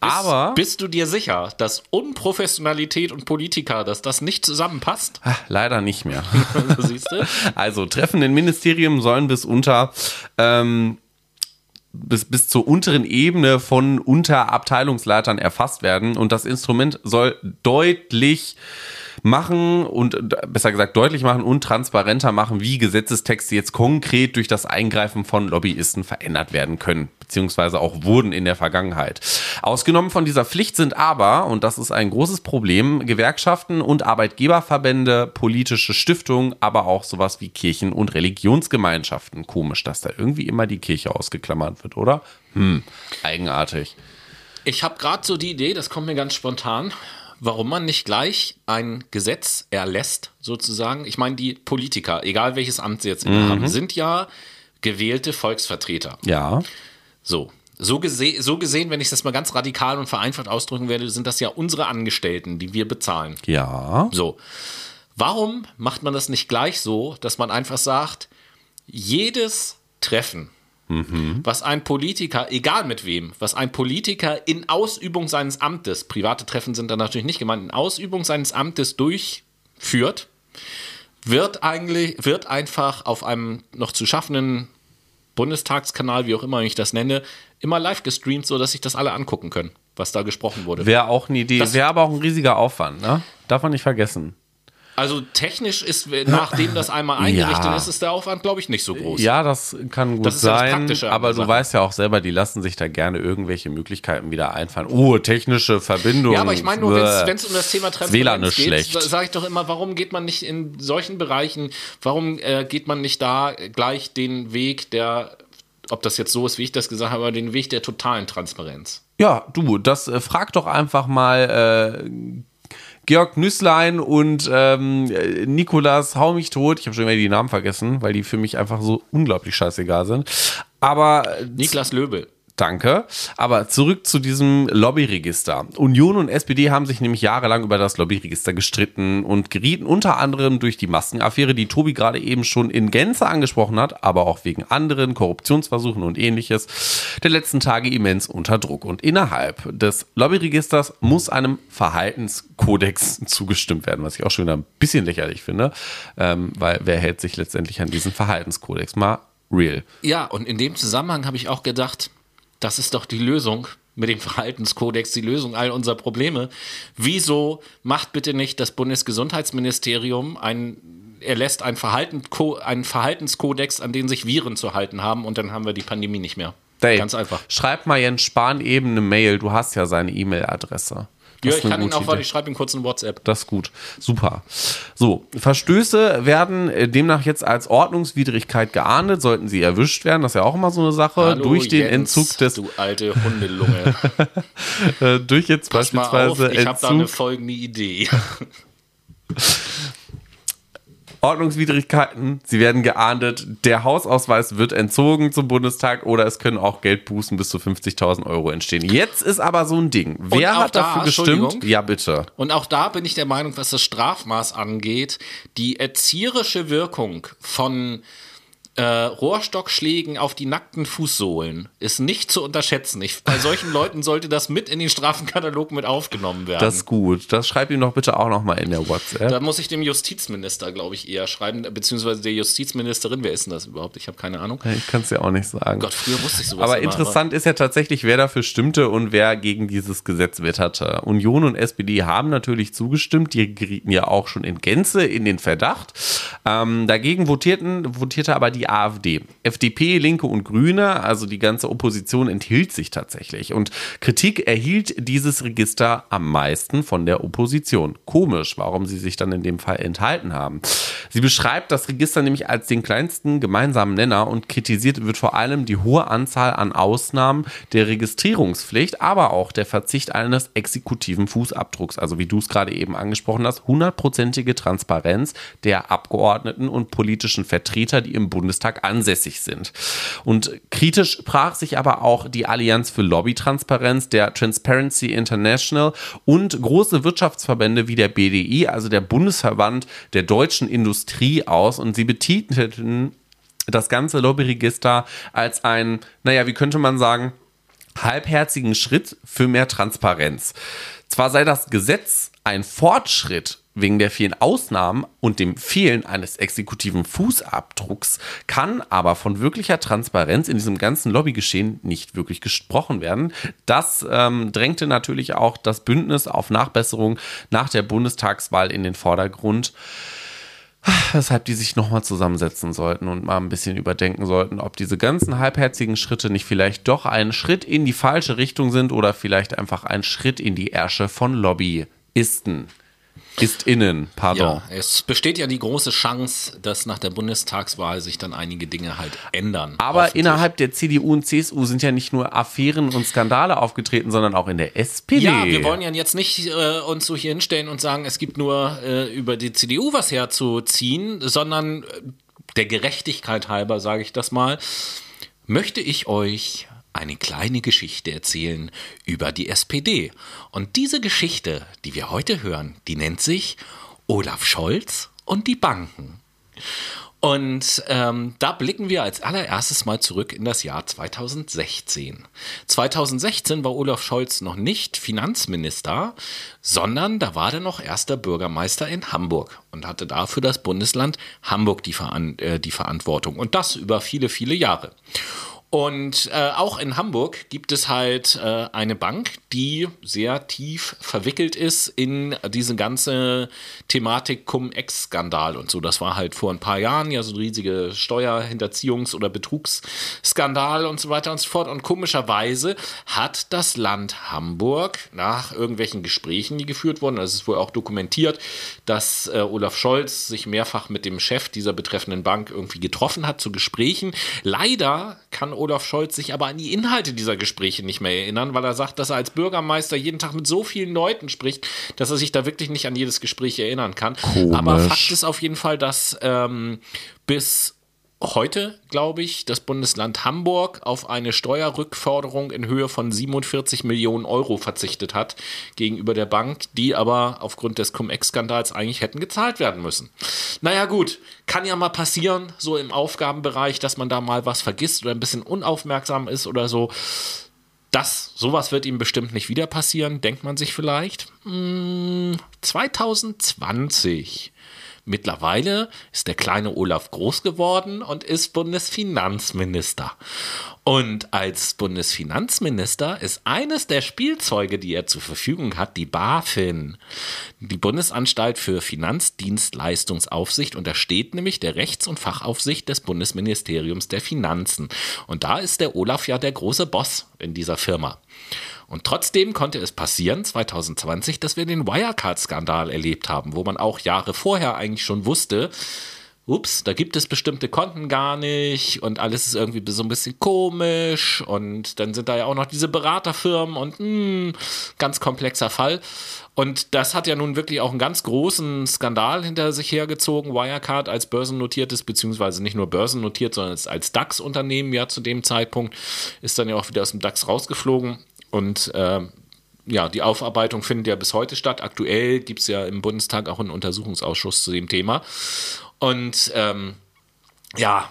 B: Aber
A: Bist du dir sicher, dass Unprofessionalität und Politiker, dass das nicht zusammenpasst?
B: Ah, leider nicht mehr. Also Treffen in Ministerien sollen bis unter ähm, bis, bis zur unteren Ebene von Unterabteilungsleitern erfasst werden und das Instrument soll deutlich machen und äh, besser gesagt deutlich machen und transparenter machen, wie Gesetzestexte jetzt konkret durch das Eingreifen von Lobbyisten verändert werden können, beziehungsweise auch wurden in der Vergangenheit. Ausgenommen von dieser Pflicht sind aber, und das ist ein großes Problem, Gewerkschaften und Arbeitgeberverbände, politische Stiftungen, aber auch sowas wie Kirchen und Religionsgemeinschaften. Komisch, dass da irgendwie immer die Kirche ausgeklammert wird, oder? Hm, eigenartig.
A: Ich habe gerade so die Idee, das kommt mir ganz spontan, warum man nicht gleich ein Gesetz erlässt, sozusagen. Ich meine, die Politiker, egal welches Amt sie jetzt
B: Mhm.
A: haben, sind ja gewählte Volksvertreter.
B: Ja.
A: So. So, gese so gesehen, wenn ich das mal ganz radikal und vereinfacht ausdrücken werde, sind das ja unsere Angestellten, die wir bezahlen.
B: Ja.
A: So. Warum macht man das nicht gleich so, dass man einfach sagt, jedes Treffen, was ein Politiker, egal mit wem, was ein Politiker in Ausübung seines Amtes, private Treffen sind da natürlich nicht gemeint, in Ausübung seines Amtes durchführt, wird eigentlich, wird einfach auf einem noch zu schaffenden Bundestagskanal, wie auch immer ich das nenne, immer live gestreamt, sodass sich das alle angucken können, was da gesprochen wurde.
B: Wäre auch eine Idee, wäre aber auch ein riesiger Aufwand, ne? Darf man nicht vergessen.
A: Also technisch ist, nachdem das einmal eingerichtet
B: Ja.
A: ist, ist der Aufwand, glaube ich, nicht so groß.
B: Ja, das kann gut
A: Das ja
B: sein.
A: An
B: aber du weißt ja auch selber, die lassen sich da gerne irgendwelche Möglichkeiten wieder einfallen. Oh, technische Verbindung.
A: Ja, aber ich meine nur, wenn es um das Thema Transparenz geht, sage ich doch immer, warum geht man nicht in solchen Bereichen, warum äh, geht man nicht da gleich den Weg der, ob das jetzt so ist, wie ich das gesagt habe, aber den Weg der totalen Transparenz.
B: Ja, du, das äh, frag doch einfach mal äh, Georg Nüßlein und ähm, äh, Nikolas Hau mich tot. Ich habe schon wieder die Namen vergessen, weil die für mich einfach so unglaublich scheißegal sind. Aber äh,
A: Niklas Löbel.
B: Danke. Aber zurück zu diesem Lobbyregister. Union und SPD haben sich nämlich jahrelang über das Lobbyregister gestritten und gerieten unter anderem durch die Maskenaffäre, die Tobi gerade eben schon in Gänze angesprochen hat, aber auch wegen anderen Korruptionsversuchen und ähnliches der letzten Tage immens unter Druck. Und innerhalb des Lobbyregisters muss einem Verhaltenskodex zugestimmt werden, was ich auch schon wieder ein bisschen lächerlich finde, ähm, weil wer hält sich letztendlich an diesen Verhaltenskodex? Mal real.
A: Ja, und in dem Zusammenhang habe ich auch gedacht, das ist doch die Lösung mit dem Verhaltenskodex, die Lösung all unserer Probleme. Wieso macht bitte nicht das Bundesgesundheitsministerium ein, erlässt ein Verhalten, einen Verhaltenskodex, an den sich Viren zu halten haben und dann haben wir die Pandemie nicht mehr.
B: Dave,
A: Ganz einfach.
B: Schreib mal Jens Spahn eben eine Mail. Du hast ja seine E-Mail-Adresse. Das
A: Ja, ich kann ihn auch,
B: Idee.
A: ich schreibe ihm kurz ein WhatsApp.
B: Das ist gut. Super. So, Verstöße werden äh, demnach jetzt als Ordnungswidrigkeit geahndet, sollten sie erwischt werden. Das ist ja auch immer so eine Sache.
A: Hallo,
B: durch den
A: Jens,
B: Entzug des,
A: Du alte Hundelunge.
B: äh, durch jetzt
A: Pass mal auf,
B: beispielsweise
A: ich habe da eine folgende Idee.
B: Ordnungswidrigkeiten, sie werden geahndet. Der Hausausweis wird entzogen zum Bundestag oder es können auch Geldbußen bis zu 50.000 Euro entstehen. Jetzt ist aber so ein Ding. Wer hat
A: da,
B: dafür gestimmt? Ja, bitte.
A: Und auch da bin ich der Meinung, was das Strafmaß angeht, die erzieherische Wirkung von äh, Rohrstockschlägen auf die nackten Fußsohlen ist nicht zu unterschätzen. Ich, bei solchen Leuten sollte das mit in den Strafenkatalog mit aufgenommen werden.
B: Das ist gut. Das schreib ihm doch bitte auch noch mal in der WhatsApp.
A: da muss ich dem Justizminister, glaube ich, eher schreiben, beziehungsweise der Justizministerin. Wer ist denn das überhaupt? Ich habe keine Ahnung.
B: Ich kann es ja auch nicht sagen.
A: Gott, früher wusste ich sowas
B: aber
A: immer,
B: interessant ist ja tatsächlich, wer dafür stimmte und wer gegen dieses Gesetz wetterte. Union und SPD haben natürlich zugestimmt, die gerieten ja auch schon in Gänze in den Verdacht. Ähm, dagegen votierten, votierte aber die AfD. FDP, Linke und Grüne, also die ganze Opposition enthielt sich tatsächlich. Und Kritik erhielt dieses Register am meisten von der Opposition. Komisch, warum sie sich dann in dem Fall enthalten haben. Sie beschreibt das Register nämlich als den kleinsten gemeinsamen Nenner und kritisiert wird vor allem die hohe Anzahl an Ausnahmen der Registrierungspflicht, aber auch der Verzicht eines exekutiven Fußabdrucks. Also wie du es gerade eben angesprochen hast, hundertprozentige Transparenz der Abgeordneten und politischen Vertreter, die im Bundestag ansässig sind. Und kritisch sprach sich aber auch die Allianz für Lobbytransparenz, der Transparency International und große Wirtschaftsverbände wie der BDI, also der Bundesverband der deutschen Industrie aus. Und sie betitelten das ganze Lobbyregister als ein, naja, wie könnte man sagen, halbherzigen Schritt für mehr Transparenz. Zwar sei das Gesetz ein Fortschritt wegen der vielen Ausnahmen und dem Fehlen eines exekutiven Fußabdrucks, kann aber von wirklicher Transparenz in diesem ganzen Lobbygeschehen nicht wirklich gesprochen werden. Das ähm, drängte natürlich auch das Bündnis auf Nachbesserung nach der Bundestagswahl in den Vordergrund weshalb die sich nochmal zusammensetzen sollten und mal ein bisschen überdenken sollten, ob diese ganzen halbherzigen Schritte nicht vielleicht doch ein Schritt in die falsche Richtung sind oder vielleicht einfach ein Schritt in die Ärsche von Lobbyisten. Ist innen, pardon.
A: Ja, es besteht ja die große Chance, dass nach der Bundestagswahl sich dann einige Dinge halt ändern.
B: Aber innerhalb der CDU und CSU sind ja nicht nur Affären und Skandale aufgetreten, sondern auch in der SPD.
A: Ja, wir wollen ja jetzt nicht äh, uns so hier hinstellen und sagen, es gibt nur äh, über die CDU was herzuziehen, sondern äh, der Gerechtigkeit halber, sage ich das mal, möchte ich euch eine kleine Geschichte erzählen über die SPD. Und diese Geschichte, die wir heute hören, die nennt sich Olaf Scholz und die Banken. Und ähm, da blicken wir als allererstes mal zurück in das Jahr 2016. 2016 war Olaf Scholz noch nicht Finanzminister, sondern da war er noch erster Bürgermeister in Hamburg und hatte dafür das Bundesland Hamburg die, Veran äh, die Verantwortung. Und das über viele, viele Jahre. Und äh, auch in Hamburg gibt es halt äh, eine Bank, die sehr tief verwickelt ist in diese ganze Thematik Cum-Ex-Skandal und so. Das war halt vor ein paar Jahren ja so ein riesige Steuerhinterziehungs- oder Betrugsskandal und so weiter und so fort. Und komischerweise hat das Land Hamburg nach irgendwelchen Gesprächen, die geführt wurden, das ist wohl auch dokumentiert, dass äh, Olaf Scholz sich mehrfach mit dem Chef dieser betreffenden Bank irgendwie getroffen hat zu Gesprächen. Leider kann Olaf Scholz sich aber an die Inhalte dieser Gespräche nicht mehr erinnern, weil er sagt, dass er als Bürgermeister jeden Tag mit so vielen Leuten spricht, dass er sich da wirklich nicht an jedes Gespräch erinnern kann. Komisch. Aber Fakt ist auf jeden Fall, dass ähm, bis heute, glaube ich, das Bundesland Hamburg auf eine Steuerrückforderung in Höhe von 47 Millionen Euro verzichtet hat gegenüber der Bank, die aber aufgrund des Cum-Ex-Skandals eigentlich hätten gezahlt werden müssen. Naja gut, kann ja mal passieren, so im Aufgabenbereich, dass man da mal was vergisst oder ein bisschen unaufmerksam ist oder so. Das, sowas wird ihm bestimmt nicht wieder passieren, denkt man sich vielleicht. Hm, 2020 Mittlerweile ist der kleine Olaf groß geworden und ist Bundesfinanzminister. Und als Bundesfinanzminister ist eines der Spielzeuge, die er zur Verfügung hat, die BaFin. Die Bundesanstalt für Finanzdienstleistungsaufsicht untersteht nämlich der Rechts- und Fachaufsicht des Bundesministeriums der Finanzen. Und da ist der Olaf ja der große Boss in dieser Firma. Und trotzdem konnte es passieren, 2020, dass wir den Wirecard-Skandal erlebt haben, wo man auch Jahre vorher eigentlich schon wusste, ups, da gibt es bestimmte Konten gar nicht und alles ist irgendwie so ein bisschen komisch und dann sind da ja auch noch diese Beraterfirmen und mh, hm, ganz komplexer Fall. Und das hat ja nun wirklich auch einen ganz großen Skandal hinter sich hergezogen. Wirecard als börsennotiertes, beziehungsweise nicht nur börsennotiert, sondern als DAX-Unternehmen ja zu dem Zeitpunkt ist dann ja auch wieder aus dem DAX rausgeflogen. Und äh, ja, die Aufarbeitung findet ja bis heute statt. Aktuell gibt es ja im Bundestag auch einen Untersuchungsausschuss zu dem Thema. Und ähm, ja,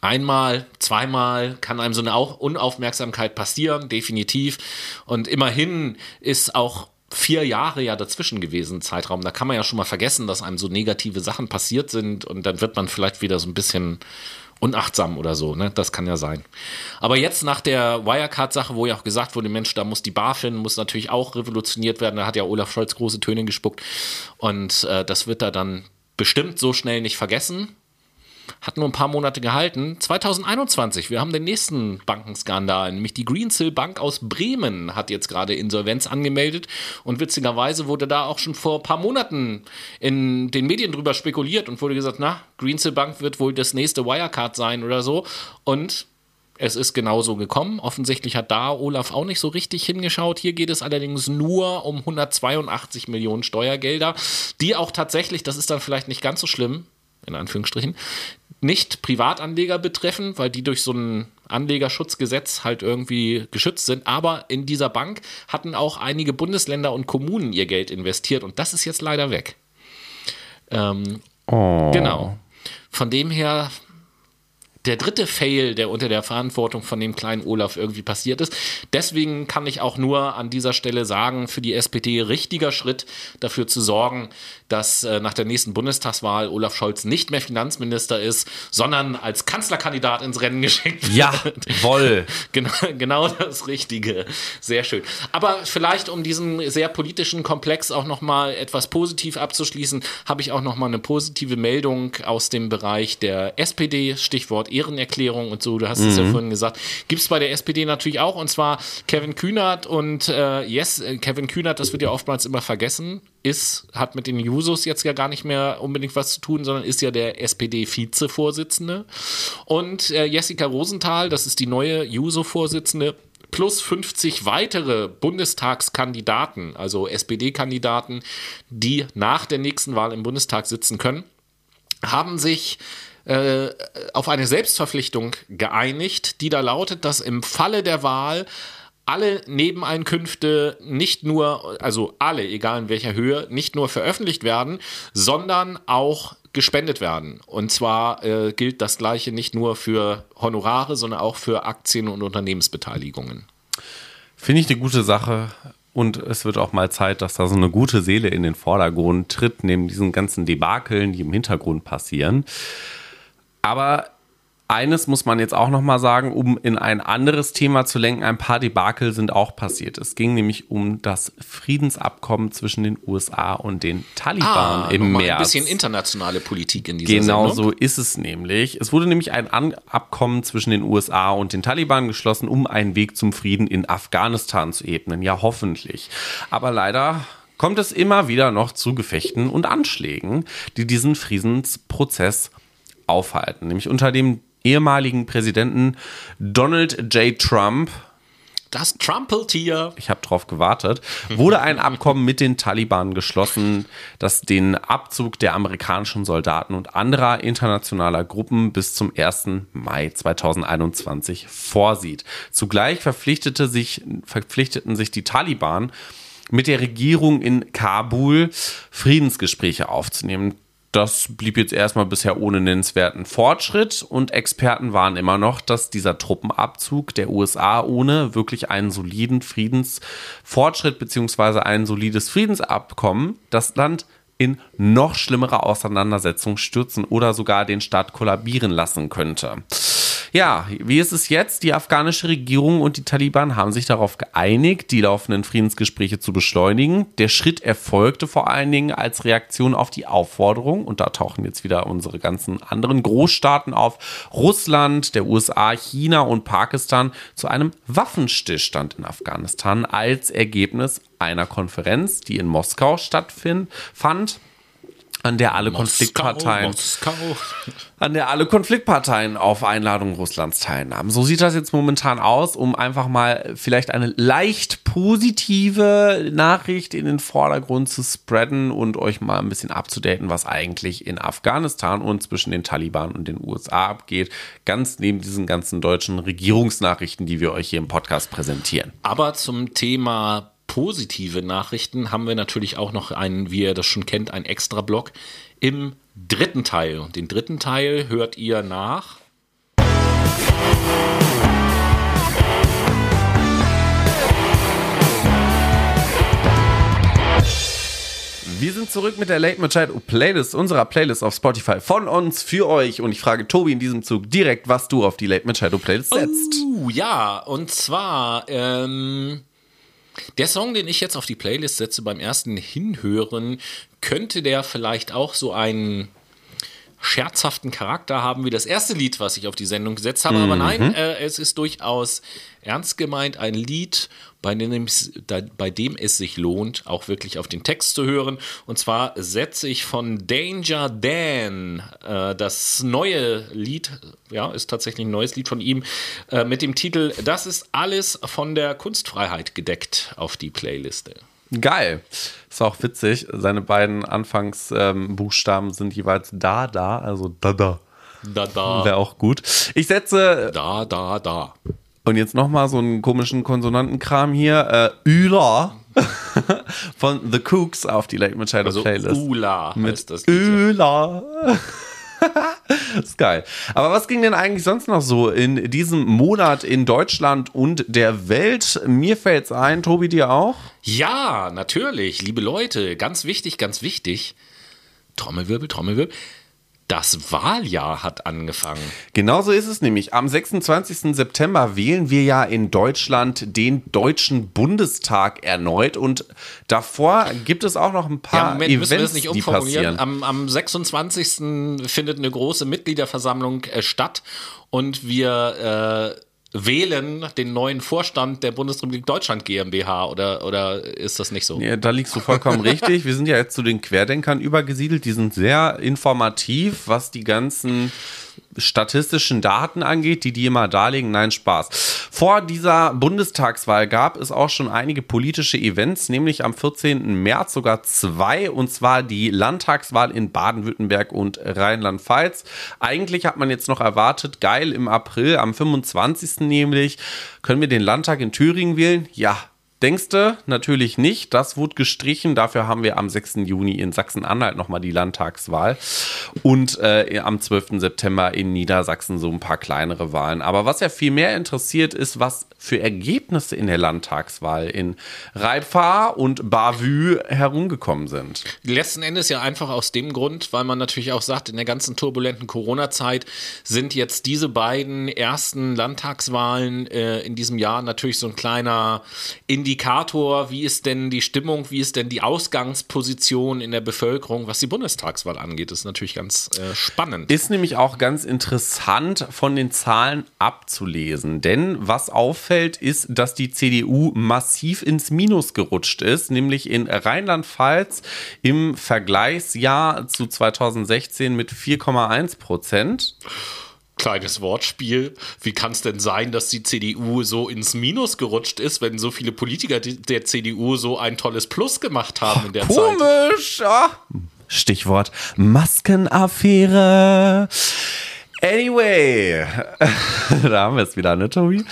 A: einmal, zweimal kann einem so eine Unaufmerksamkeit passieren, definitiv. Und immerhin ist auch vier Jahre ja dazwischen gewesen, Zeitraum. Da kann man ja schon mal vergessen, dass einem so negative Sachen passiert sind und dann wird man vielleicht wieder so ein bisschen unachtsam oder so, ne? Das kann ja sein. Aber jetzt nach der Wirecard-Sache, wo ja auch gesagt wurde, Mensch, da muss die BaFin, muss natürlich auch revolutioniert werden. Da hat ja Olaf Scholz große Töne gespuckt. Und äh, das wird er dann bestimmt so schnell nicht vergessen hat nur ein paar Monate gehalten. 2021, wir haben den nächsten Bankenskandal, nämlich die Greensill Bank aus Bremen hat jetzt gerade Insolvenz angemeldet und witzigerweise wurde da auch schon vor ein paar Monaten in den Medien drüber spekuliert und wurde gesagt, na, Greensill Bank wird wohl das nächste Wirecard sein oder so und es ist genauso gekommen. Offensichtlich hat da Olaf auch nicht so richtig hingeschaut. Hier geht es allerdings nur um 182 Millionen Steuergelder, die auch tatsächlich, das ist dann vielleicht nicht ganz so schlimm, in Anführungsstrichen, nicht Privatanleger betreffen, weil die durch so ein Anlegerschutzgesetz halt irgendwie geschützt sind. Aber in dieser Bank hatten auch einige Bundesländer und Kommunen ihr Geld investiert und das ist jetzt leider weg. Ähm, oh. Genau. Von dem her der dritte Fail, der unter der Verantwortung von dem kleinen Olaf irgendwie passiert ist. Deswegen kann ich auch nur an dieser Stelle sagen, für die SPD richtiger Schritt, dafür zu sorgen, dass äh, nach der nächsten Bundestagswahl Olaf Scholz nicht mehr Finanzminister ist, sondern als Kanzlerkandidat ins Rennen geschickt wird.
B: Ja, voll.
A: genau, genau das Richtige. Sehr schön. Aber vielleicht, um diesen sehr politischen Komplex auch nochmal etwas positiv abzuschließen, habe ich auch nochmal eine positive Meldung aus dem Bereich der SPD, Stichwort Ehrenerklärung und so, du hast mhm. es ja mhm. vorhin gesagt, gibt es bei der SPD natürlich auch, und zwar Kevin Kühnert und äh, yes, äh, Kevin Kühnert, das wird ja oftmals immer vergessen, ist, hat mit den Jusos jetzt ja gar nicht mehr unbedingt was zu tun, sondern ist ja der SPD-Vize-Vorsitzende. Und äh, Jessica Rosenthal, das ist die neue Juso-Vorsitzende, plus 50 weitere Bundestagskandidaten, also SPD-Kandidaten, die nach der nächsten Wahl im Bundestag sitzen können, haben sich äh, auf eine Selbstverpflichtung geeinigt, die da lautet, dass im Falle der Wahl alle Nebeneinkünfte nicht nur, also alle, egal in welcher Höhe, nicht nur veröffentlicht werden, sondern auch gespendet werden. Und zwar äh, gilt das Gleiche nicht nur für Honorare, sondern auch für Aktien und Unternehmensbeteiligungen.
B: Finde ich eine gute Sache. Und es wird auch mal Zeit, dass da so eine gute Seele in den Vordergrund tritt, neben diesen ganzen Debakeln, die im Hintergrund passieren. Aber eines muss man jetzt auch noch mal sagen, um in ein anderes Thema zu lenken, ein paar Debakel sind auch passiert. Es ging nämlich um das Friedensabkommen zwischen den USA und den Taliban
A: Ah,
B: im
A: nochmal
B: März.
A: ein bisschen internationale Politik in dieser
B: Genau
A: Sendung.
B: so ist es nämlich. Es wurde nämlich ein Abkommen zwischen den USA und den Taliban geschlossen, um einen Weg zum Frieden in Afghanistan zu ebnen. Ja, hoffentlich. Aber leider kommt es immer wieder noch zu Gefechten und Anschlägen, die diesen Friedensprozess aufhalten. Nämlich unter dem ehemaligen Präsidenten Donald J. Trump
A: Das Trumpeltier.
B: ich habe drauf gewartet, wurde ein Abkommen mit den Taliban geschlossen, das den Abzug der amerikanischen Soldaten und anderer internationaler Gruppen bis zum 1. Mai 2021 vorsieht. Zugleich verpflichtete sich, verpflichteten sich die Taliban, mit der Regierung in Kabul Friedensgespräche aufzunehmen. Das blieb jetzt erstmal bisher ohne nennenswerten Fortschritt und Experten waren immer noch, dass dieser Truppenabzug der USA ohne wirklich einen soliden Friedensfortschritt beziehungsweise ein solides Friedensabkommen das Land in noch schlimmere Auseinandersetzungen stürzen oder sogar den Staat kollabieren lassen könnte. Ja, wie ist es jetzt? Die afghanische Regierung und die Taliban haben sich darauf geeinigt, die laufenden Friedensgespräche zu beschleunigen. Der Schritt erfolgte vor allen Dingen als Reaktion auf die Aufforderung, und da tauchen jetzt wieder unsere ganzen anderen Großstaaten auf, Russland, der USA, China und Pakistan zu einem Waffenstillstand in Afghanistan als Ergebnis einer Konferenz, die in Moskau stattfand, an der alle Konfliktparteien
A: Moskau.
B: an der alle Konfliktparteien auf Einladung Russlands teilnahmen. So sieht das jetzt momentan aus, um einfach mal vielleicht eine leicht positive Nachricht in den Vordergrund zu spreaden und euch mal ein bisschen abzudaten, was eigentlich in Afghanistan und zwischen den Taliban und den USA abgeht. Ganz neben diesen ganzen deutschen Regierungsnachrichten, die wir euch hier im Podcast präsentieren.
A: Aber zum Thema positive Nachrichten haben wir natürlich auch noch einen, wie ihr das schon kennt, einen extra Block im dritten Teil. Und den dritten Teil hört ihr nach.
B: Wir sind zurück mit der Late Machado Playlist, unserer Playlist auf Spotify von uns für euch. Und ich frage Tobi in diesem Zug direkt, was du auf die Late Machado Playlist setzt.
A: Uh, ja, und zwar ähm, der Song, den ich jetzt auf die Playlist setze beim ersten Hinhören, könnte der vielleicht auch so einen scherzhaften Charakter haben wie das erste Lied, was ich auf die Sendung gesetzt habe. Aber nein, äh, es ist durchaus ernst gemeint, ein Lied, bei dem, bei dem es sich lohnt, auch wirklich auf den Text zu hören. Und zwar setze ich von Danger Dan äh, das neue Lied, ja, ist tatsächlich ein neues Lied von ihm, äh, mit dem Titel Das ist alles von der Kunstfreiheit gedeckt auf die Playliste.
B: Geil. Ist auch witzig. Seine beiden Anfangsbuchstaben sind jeweils da, da, also da, da.
A: Da, da,
B: Wäre auch gut. Ich setze,
A: da, da, da.
B: Und jetzt nochmal so einen komischen Konsonantenkram hier, äh, Üla von The Cooks auf die Late Machado
A: Also
B: Playlist.
A: Ula
B: Mit
A: das.
B: Öla. ist geil. Aber was ging denn eigentlich sonst noch so in diesem Monat in Deutschland und der Welt? Mir fällt's ein, Tobi, dir auch?
A: Ja, natürlich, liebe Leute, ganz wichtig, ganz wichtig. Trommelwirbel, Trommelwirbel. Das Wahljahr hat angefangen.
B: Genauso ist es nämlich. Am 26. September wählen wir ja in Deutschland den Deutschen Bundestag erneut und davor gibt es auch noch ein
A: Ja,
B: paar
A: Moment, müssen wir
B: Events,
A: das nicht umformulieren. Am, am 26. findet eine große Mitgliederversammlung äh, statt und wir äh, wählen den neuen Vorstand der Bundesrepublik Deutschland GmbH oder, oder ist das nicht so?
B: Ja, da liegst du vollkommen richtig. Wir sind ja jetzt zu den Querdenkern übergesiedelt. Die sind sehr informativ, was die ganzen statistischen Daten angeht, die die immer darlegen. Nein, Spaß. Vor dieser Bundestagswahl gab es auch schon einige politische Events, nämlich am 14. März sogar zwei, und zwar die Landtagswahl in Baden-Württemberg und Rheinland-Pfalz. Eigentlich hat man jetzt noch erwartet, geil, im April, am 25. nämlich, können wir den Landtag in Thüringen wählen? Ja, Denkste natürlich nicht. Das wurde gestrichen. Dafür haben wir am 6. Juni in Sachsen-Anhalt nochmal die Landtagswahl. und äh, am 12. September in Niedersachsen so ein paar kleinere Wahlen. Aber was ja viel mehr interessiert, ist, was für Ergebnisse in der Landtagswahl in Reibfahr und Bavü herumgekommen sind.
A: Letzten Endes ja einfach aus dem Grund, weil man natürlich auch sagt, in der ganzen turbulenten Corona-Zeit sind jetzt diese beiden ersten Landtagswahlen äh, in diesem Jahr natürlich so ein kleiner Indikator, wie ist denn die Stimmung, wie ist denn die Ausgangsposition in der Bevölkerung, was die Bundestagswahl angeht. Das ist natürlich ganz äh, spannend.
B: Ist nämlich auch ganz interessant von den Zahlen abzulesen, denn was auffällt, ist, dass die CDU massiv ins Minus gerutscht ist, nämlich in Rheinland-Pfalz im Vergleichsjahr zu 2016 mit 4,1 Prozent
A: kleines Wortspiel. Wie kann es denn sein, dass die CDU so ins Minus gerutscht ist, wenn so viele Politiker der CDU so ein tolles Plus gemacht haben in der
B: Komisch, Zeit? Komisch, ja. Stichwort Maskenaffäre. Anyway, da haben wir es wieder, ne, Tobi?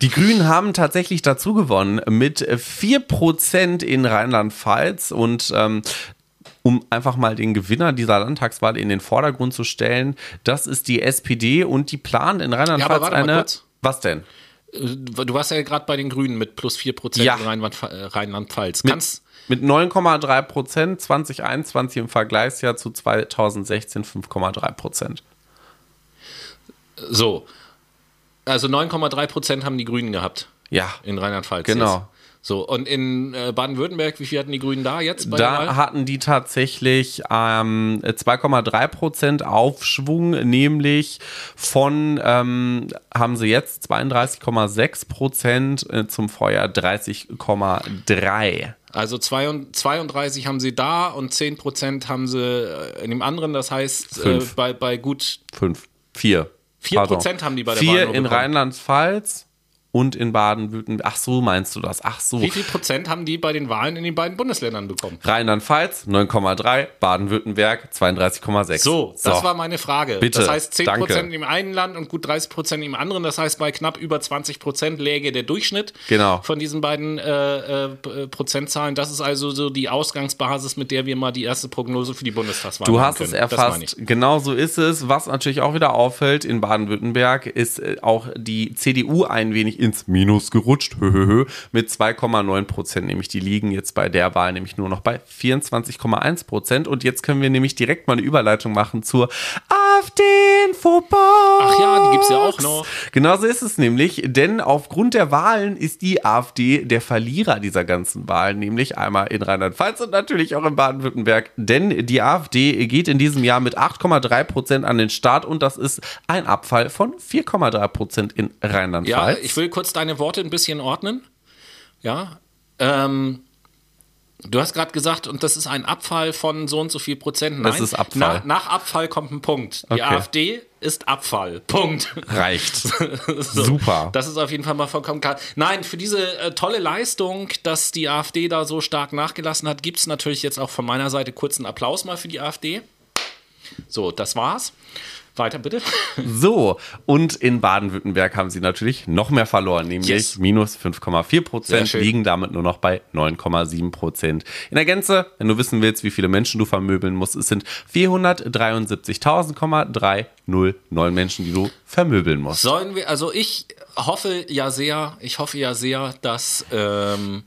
B: Die Grünen haben tatsächlich dazu gewonnen mit 4% in Rheinland-Pfalz und ähm, um einfach mal den Gewinner dieser Landtagswahl in den Vordergrund zu stellen. Das ist die SPD und die plant in Rheinland-Pfalz ja, eine. Was denn?
A: Äh, du warst ja gerade bei den Grünen mit plus 4 Prozent ja. in äh, Rheinland-Pfalz.
B: Mit, mit 9,3 Prozent 2021 im Vergleichsjahr zu 2016 5,3 Prozent.
A: So. Also 9,3 Prozent haben die Grünen gehabt.
B: Ja.
A: In Rheinland-Pfalz.
B: Genau. Jetzt.
A: So, und in äh, Baden-Württemberg, wie viel hatten die Grünen da jetzt?
B: da hatten die tatsächlich ähm, 2,3 Prozent Aufschwung, nämlich von, ähm, haben sie jetzt 32,6 Prozent äh, zum Vorjahr 30,3.
A: Also 32 haben sie da und 10 Prozent haben sie äh, in dem anderen, das heißt äh, bei, bei gut.
B: Fünf. Vier.
A: 4 Prozent haben die bei der
B: Vier Wahl in Rheinland-Pfalz und in Baden-Württemberg. Ach so, meinst du das? Ach so.
A: Wie viel Prozent haben die bei den Wahlen in den beiden Bundesländern bekommen?
B: Rheinland-Pfalz 9,3, Baden-Württemberg 32,6.
A: So, so, das war meine Frage. Bitte, das heißt 10 Prozent im einen Land und gut 30 Prozent im anderen. Das heißt, bei knapp über 20 Prozent läge der Durchschnitt
B: genau.
A: von diesen beiden äh, äh, Prozentzahlen. Das ist also so die Ausgangsbasis, mit der wir mal die erste Prognose für die Bundestagswahl
B: Du hast es erfasst. Genau so ist es. Was natürlich auch wieder auffällt in Baden-Württemberg, ist äh, auch die CDU ein wenig ins Minus gerutscht, mit 2,9 Prozent. Nämlich die liegen jetzt bei der Wahl nämlich nur noch bei 24,1 Prozent. Und jetzt können wir nämlich direkt mal eine Überleitung machen zur AfD-Infobox.
A: Ach ja, die gibt es ja auch noch.
B: Genauso ist es nämlich, denn aufgrund der Wahlen ist die AfD der Verlierer dieser ganzen Wahlen, nämlich einmal in Rheinland-Pfalz und natürlich auch in Baden-Württemberg. Denn die AfD geht in diesem Jahr mit 8,3 Prozent an den Start und das ist ein Abfall von 4,3 Prozent in Rheinland-Pfalz.
A: Ja, ich will kurz deine Worte ein bisschen ordnen. Ja. Ähm, du hast gerade gesagt, und das ist ein Abfall von so und so viel Prozent.
B: Nein, das ist Abfall.
A: Na, nach Abfall kommt ein Punkt. Die okay. AfD ist Abfall. Punkt.
B: Reicht.
A: so, Super. Das ist auf jeden Fall mal vollkommen klar. Nein, für diese äh, tolle Leistung, dass die AfD da so stark nachgelassen hat, gibt es natürlich jetzt auch von meiner Seite kurzen Applaus mal für die AfD. So, das war's. Weiter bitte.
B: So, und in Baden-Württemberg haben sie natürlich noch mehr verloren, nämlich yes. minus 5,4 Prozent, liegen damit nur noch bei 9,7 Prozent. In der Gänze, wenn du wissen willst, wie viele Menschen du vermöbeln musst, es sind 473.000,309 Menschen, die du vermöbeln musst.
A: Sollen wir, also ich hoffe ja sehr, ich hoffe ja sehr, dass ähm,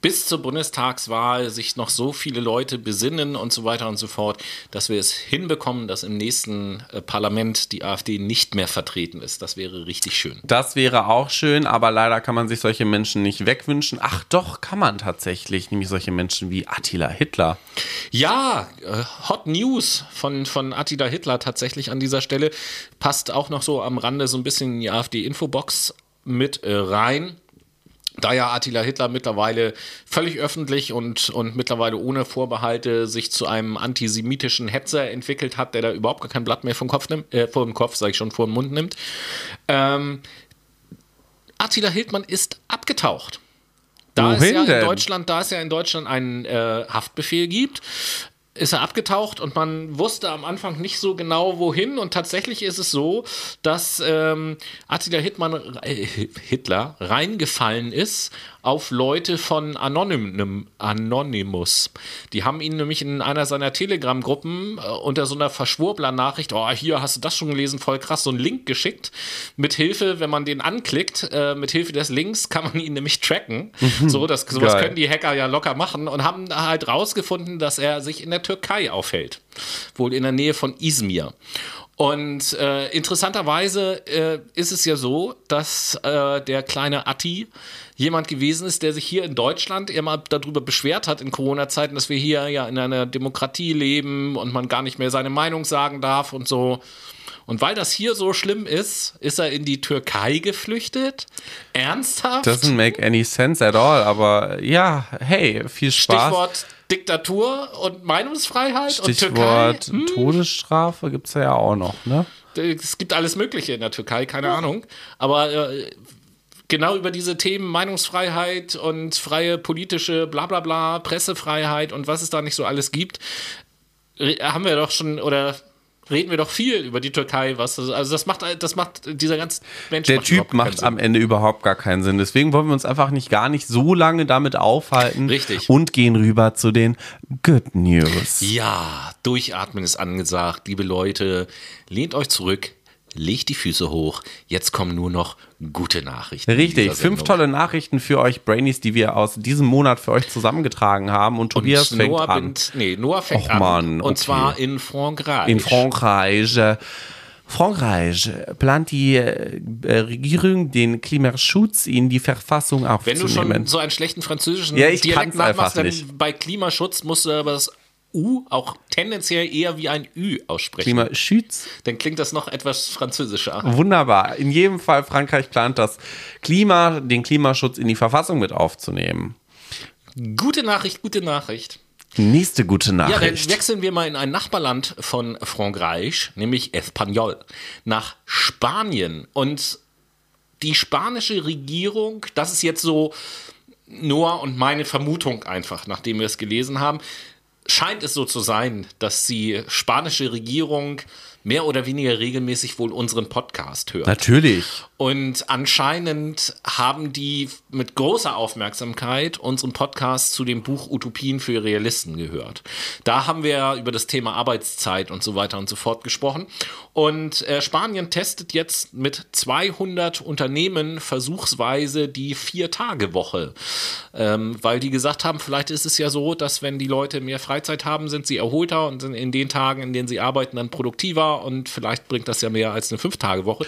A: bis zur Bundestagswahl sich noch so viele Leute besinnen und so weiter und so fort, dass wir es hinbekommen, dass im nächsten äh, Parlament die AfD nicht mehr vertreten ist. Das wäre richtig schön.
B: Das wäre auch schön, aber leider kann man sich solche Menschen nicht wegwünschen. Ach doch, kann man tatsächlich, nämlich solche Menschen wie Attila Hitler.
A: Ja, äh, Hot News von, von Attila Hitler tatsächlich an dieser Stelle. Passt auch noch so am Rande so ein bisschen in die AfD-Infobox mit äh, rein da ja Attila Hitler mittlerweile völlig öffentlich und, und mittlerweile ohne Vorbehalte sich zu einem antisemitischen Hetzer entwickelt hat, der da überhaupt gar kein Blatt mehr vom Kopf nimmt, äh, vor dem Kopf, sage ich schon, vor dem Mund nimmt. Ähm, Attila Hildmann ist abgetaucht. Da
B: Wohin
A: es ja
B: denn?
A: in Deutschland, da es ja in Deutschland einen äh, Haftbefehl gibt, ist er abgetaucht und man wusste am Anfang nicht so genau wohin und tatsächlich ist es so, dass ähm, Attila Hitman, äh, Hitler reingefallen ist auf Leute von Anonym, Anonymous. Die haben ihn nämlich in einer seiner Telegram-Gruppen äh, unter so einer Verschwurbler-Nachricht, oh, hier hast du das schon gelesen, voll krass, so einen Link geschickt. Mit Hilfe, wenn man den anklickt, äh, mit Hilfe des Links kann man ihn nämlich tracken. so, das, sowas
B: Geil.
A: können die Hacker ja locker machen und haben halt rausgefunden, dass er sich in der Türkei aufhält. Wohl in der Nähe von Izmir. Und äh, interessanterweise äh, ist es ja so, dass äh, der kleine Atti jemand gewesen ist, der sich hier in Deutschland immer darüber beschwert hat in Corona-Zeiten, dass wir hier ja in einer Demokratie leben und man gar nicht mehr seine Meinung sagen darf und so. Und weil das hier so schlimm ist, ist er in die Türkei geflüchtet. Ernsthaft?
B: Doesn't make any sense at all, aber ja, hey, viel Spaß.
A: Stichwort Diktatur und Meinungsfreiheit und
B: Stichwort
A: Türkei. Hm,
B: Todesstrafe gibt es ja auch noch, ne?
A: es gibt alles Mögliche in der Türkei, keine Ahnung. Aber äh, genau über diese Themen Meinungsfreiheit und freie politische Blablabla, Pressefreiheit und was es da nicht so alles gibt, haben wir doch schon oder reden wir doch viel über die Türkei, was also das macht das macht dieser ganze Mensch
B: Der
A: macht
B: Typ macht am Ende überhaupt gar keinen Sinn. Deswegen wollen wir uns einfach nicht gar nicht so lange damit aufhalten.
A: Richtig.
B: Und gehen rüber zu den Good News.
A: Ja, durchatmen ist angesagt, liebe Leute. Lehnt euch zurück, legt die Füße hoch. Jetzt kommen nur noch gute Nachrichten.
B: Richtig, fünf tolle Nachrichten für euch Brainies, die wir aus diesem Monat für euch zusammengetragen haben. Und Tobias
A: Und
B: fängt
A: Noah,
B: an.
A: Bint, nee, Noah fängt
B: Och,
A: an.
B: Mann,
A: und
B: okay.
A: zwar in Frankreich.
B: In Frankreich. Frankreich plant die äh, Regierung, den Klimaschutz in die Verfassung
A: Wenn du
B: aufzunehmen.
A: schon so einen schlechten französischen
B: Ja, ich
A: Dialekt nachmachst, dann
B: nicht.
A: bei Klimaschutz musst du aber das U auch tendenziell eher wie ein Ü aussprechen.
B: Klimaschutz?
A: Dann klingt das noch etwas französischer.
B: Wunderbar. In jedem Fall, Frankreich plant das Klima, den Klimaschutz in die Verfassung mit aufzunehmen.
A: Gute Nachricht, gute Nachricht.
B: Nächste gute
A: Ja, dann
B: Nachricht.
A: wechseln wir mal in ein Nachbarland von Frankreich, nämlich Espanyol, nach Spanien. Und die spanische Regierung, das ist jetzt so Noah und meine Vermutung einfach, nachdem wir es gelesen haben, scheint es so zu sein, dass die spanische Regierung mehr oder weniger regelmäßig wohl unseren Podcast hört.
B: Natürlich.
A: Und anscheinend haben die mit großer Aufmerksamkeit unseren Podcast zu dem Buch Utopien für Realisten gehört. Da haben wir über das Thema Arbeitszeit und so weiter und so fort gesprochen. Und äh, Spanien testet jetzt mit 200 Unternehmen versuchsweise die Vier-Tage-Woche. Ähm, weil die gesagt haben, vielleicht ist es ja so, dass wenn die Leute mehr Freizeit haben, sind sie erholter und sind in den Tagen, in denen sie arbeiten, dann produktiver und vielleicht bringt das ja mehr als eine Fünf-Tage-Woche.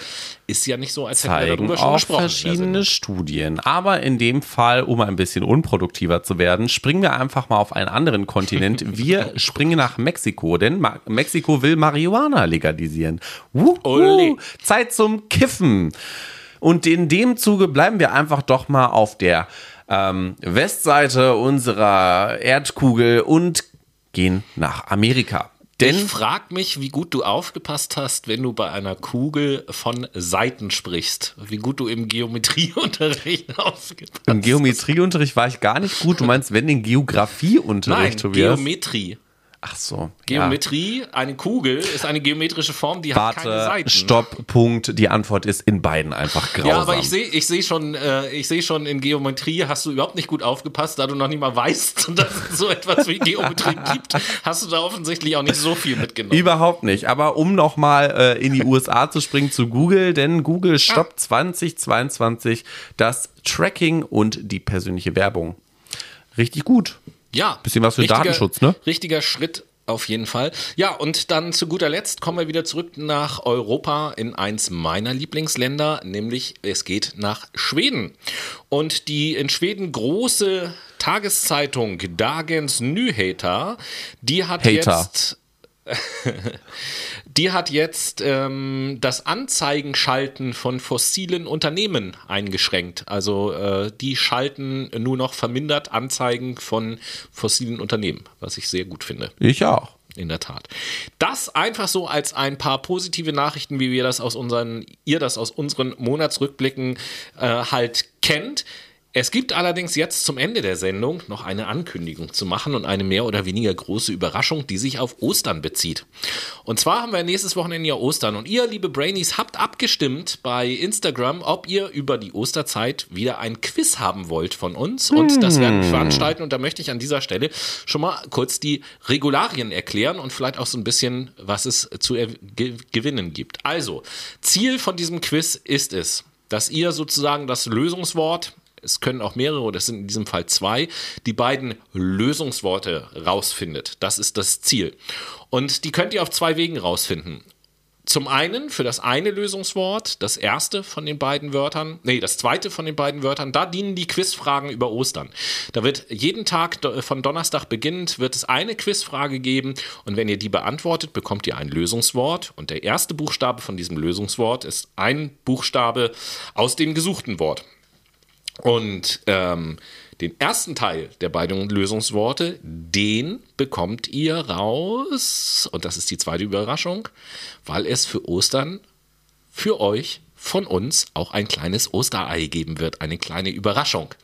A: Ist ja nicht so, als
B: Zeigen auch verschiedene Studien. Aber in dem Fall, um ein bisschen unproduktiver zu werden, springen wir einfach mal auf einen anderen Kontinent. Wir springen nach Mexiko, denn Ma Mexiko will Marihuana legalisieren. Wuhu. Zeit zum Kiffen. Und in dem Zuge bleiben wir einfach doch mal auf der ähm, Westseite unserer Erdkugel und gehen nach Amerika. Denn
A: Ich frag mich, wie gut du aufgepasst hast, wenn du bei einer Kugel von Seiten sprichst. Wie gut du im Geometrieunterricht aufgepasst
B: im Geometrieunterricht war ich gar nicht gut. Du meinst, wenn den
A: Nein,
B: Geografieunterricht, Tobias?
A: Geometrie.
B: Ach so.
A: Geometrie, eine Kugel ist eine geometrische Form, die hat keine
B: Warte,
A: Seiten.
B: Stopp, Punkt. Die Antwort ist in beiden einfach grausam.
A: Ja, aber ich sehe ich seh schon, äh, ich sehe schon, in Geometrie hast du überhaupt nicht gut aufgepasst, da du noch nicht mal weißt, dass es so etwas wie Geometrie gibt, hast du da offensichtlich auch nicht so viel mitgenommen.
B: Überhaupt nicht. Aber um nochmal äh, in die USA zu springen zu Google, denn Google stoppt 2022 das Tracking und die persönliche Werbung. Richtig gut.
A: Ja.
B: Bisschen was für Datenschutz, ne?
A: Richtiger Schritt auf jeden Fall. Ja, und dann zu guter Letzt kommen wir wieder zurück nach Europa in eins meiner Lieblingsländer, nämlich es geht nach Schweden. Und die in Schweden große Tageszeitung Dagens Nyheter, die hat
B: Hater.
A: jetzt die hat jetzt ähm, das Anzeigenschalten von fossilen Unternehmen eingeschränkt. Also äh, die schalten nur noch vermindert Anzeigen von fossilen Unternehmen, was ich sehr gut finde.
B: Ich auch.
A: In der Tat. Das einfach so als ein paar positive Nachrichten, wie wir das aus unseren, ihr das aus unseren Monatsrückblicken äh, halt kennt. Es gibt allerdings jetzt zum Ende der Sendung noch eine Ankündigung zu machen und eine mehr oder weniger große Überraschung, die sich auf Ostern bezieht. Und zwar haben wir nächstes Wochenende ja Ostern und ihr, liebe Brainies, habt abgestimmt bei Instagram, ob ihr über die Osterzeit wieder ein Quiz haben wollt von uns. Und das werden wir veranstalten. Und da möchte ich an dieser Stelle schon mal kurz die Regularien erklären und vielleicht auch so ein bisschen, was es zu gewinnen gibt. Also, Ziel von diesem Quiz ist es, dass ihr sozusagen das Lösungswort es können auch mehrere, oder es sind in diesem Fall zwei, die beiden Lösungsworte rausfindet. Das ist das Ziel. Und die könnt ihr auf zwei Wegen rausfinden. Zum einen für das eine Lösungswort, das erste von den beiden Wörtern, nee, das zweite von den beiden Wörtern, da dienen die Quizfragen über Ostern. Da wird jeden Tag von Donnerstag beginnend, wird es eine Quizfrage geben und wenn ihr die beantwortet, bekommt ihr ein Lösungswort und der erste Buchstabe von diesem Lösungswort ist ein Buchstabe aus dem gesuchten Wort. Und ähm, den ersten Teil der beiden Lösungsworte, den bekommt ihr raus. Und das ist die zweite Überraschung, weil es für Ostern für euch von uns auch ein kleines Osterei geben wird, eine kleine Überraschung.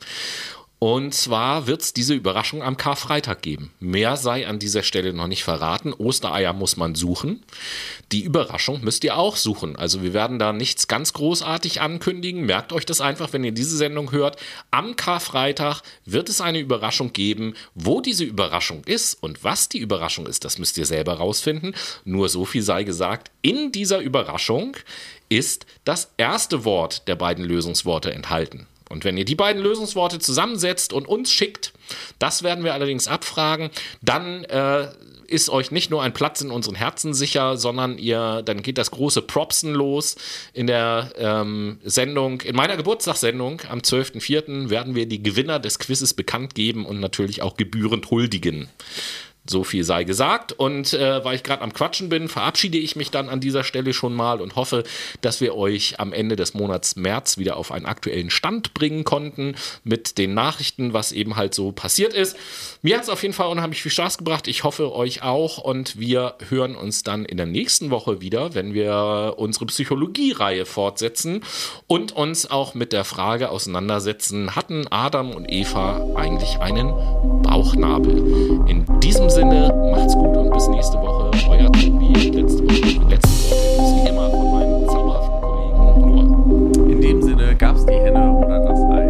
A: Und zwar wird es diese Überraschung am Karfreitag geben. Mehr sei an dieser Stelle noch nicht verraten. Ostereier muss man suchen. Die Überraschung müsst ihr auch suchen. Also wir werden da nichts ganz großartig ankündigen. Merkt euch das einfach, wenn ihr diese Sendung hört. Am Karfreitag wird es eine Überraschung geben. Wo diese Überraschung ist und was die Überraschung ist, das müsst ihr selber rausfinden. Nur so viel sei gesagt. In dieser Überraschung ist das erste Wort der beiden Lösungsworte enthalten. Und wenn ihr die beiden Lösungsworte zusammensetzt und uns schickt, das werden wir allerdings abfragen, dann äh, ist euch nicht nur ein Platz in unseren Herzen sicher, sondern ihr, dann geht das große Propsen los in der ähm, Sendung, in meiner Geburtstagssendung am 12.04. werden wir die Gewinner des Quizzes bekannt geben und natürlich auch gebührend huldigen. So viel sei gesagt. Und äh, weil ich gerade am Quatschen bin, verabschiede ich mich dann an dieser Stelle schon mal und hoffe, dass wir euch am Ende des Monats März wieder auf einen aktuellen Stand bringen konnten mit den Nachrichten, was eben halt so passiert ist. Mir hat es auf jeden Fall unheimlich viel Spaß gebracht. Ich hoffe euch auch. Und wir hören uns dann in der nächsten Woche wieder, wenn wir unsere Psychologie-Reihe fortsetzen und uns auch mit der Frage auseinandersetzen, hatten Adam und Eva eigentlich einen Bauchnabel? In diesem Sinne, Sinne, macht's gut und bis nächste Woche. Euer Tobi. Letzte Woche, letzte Woche ist wie immer von meinem zauberhaften Kollegen Noah.
B: In dem Sinne gab's die Henne oder das Ei.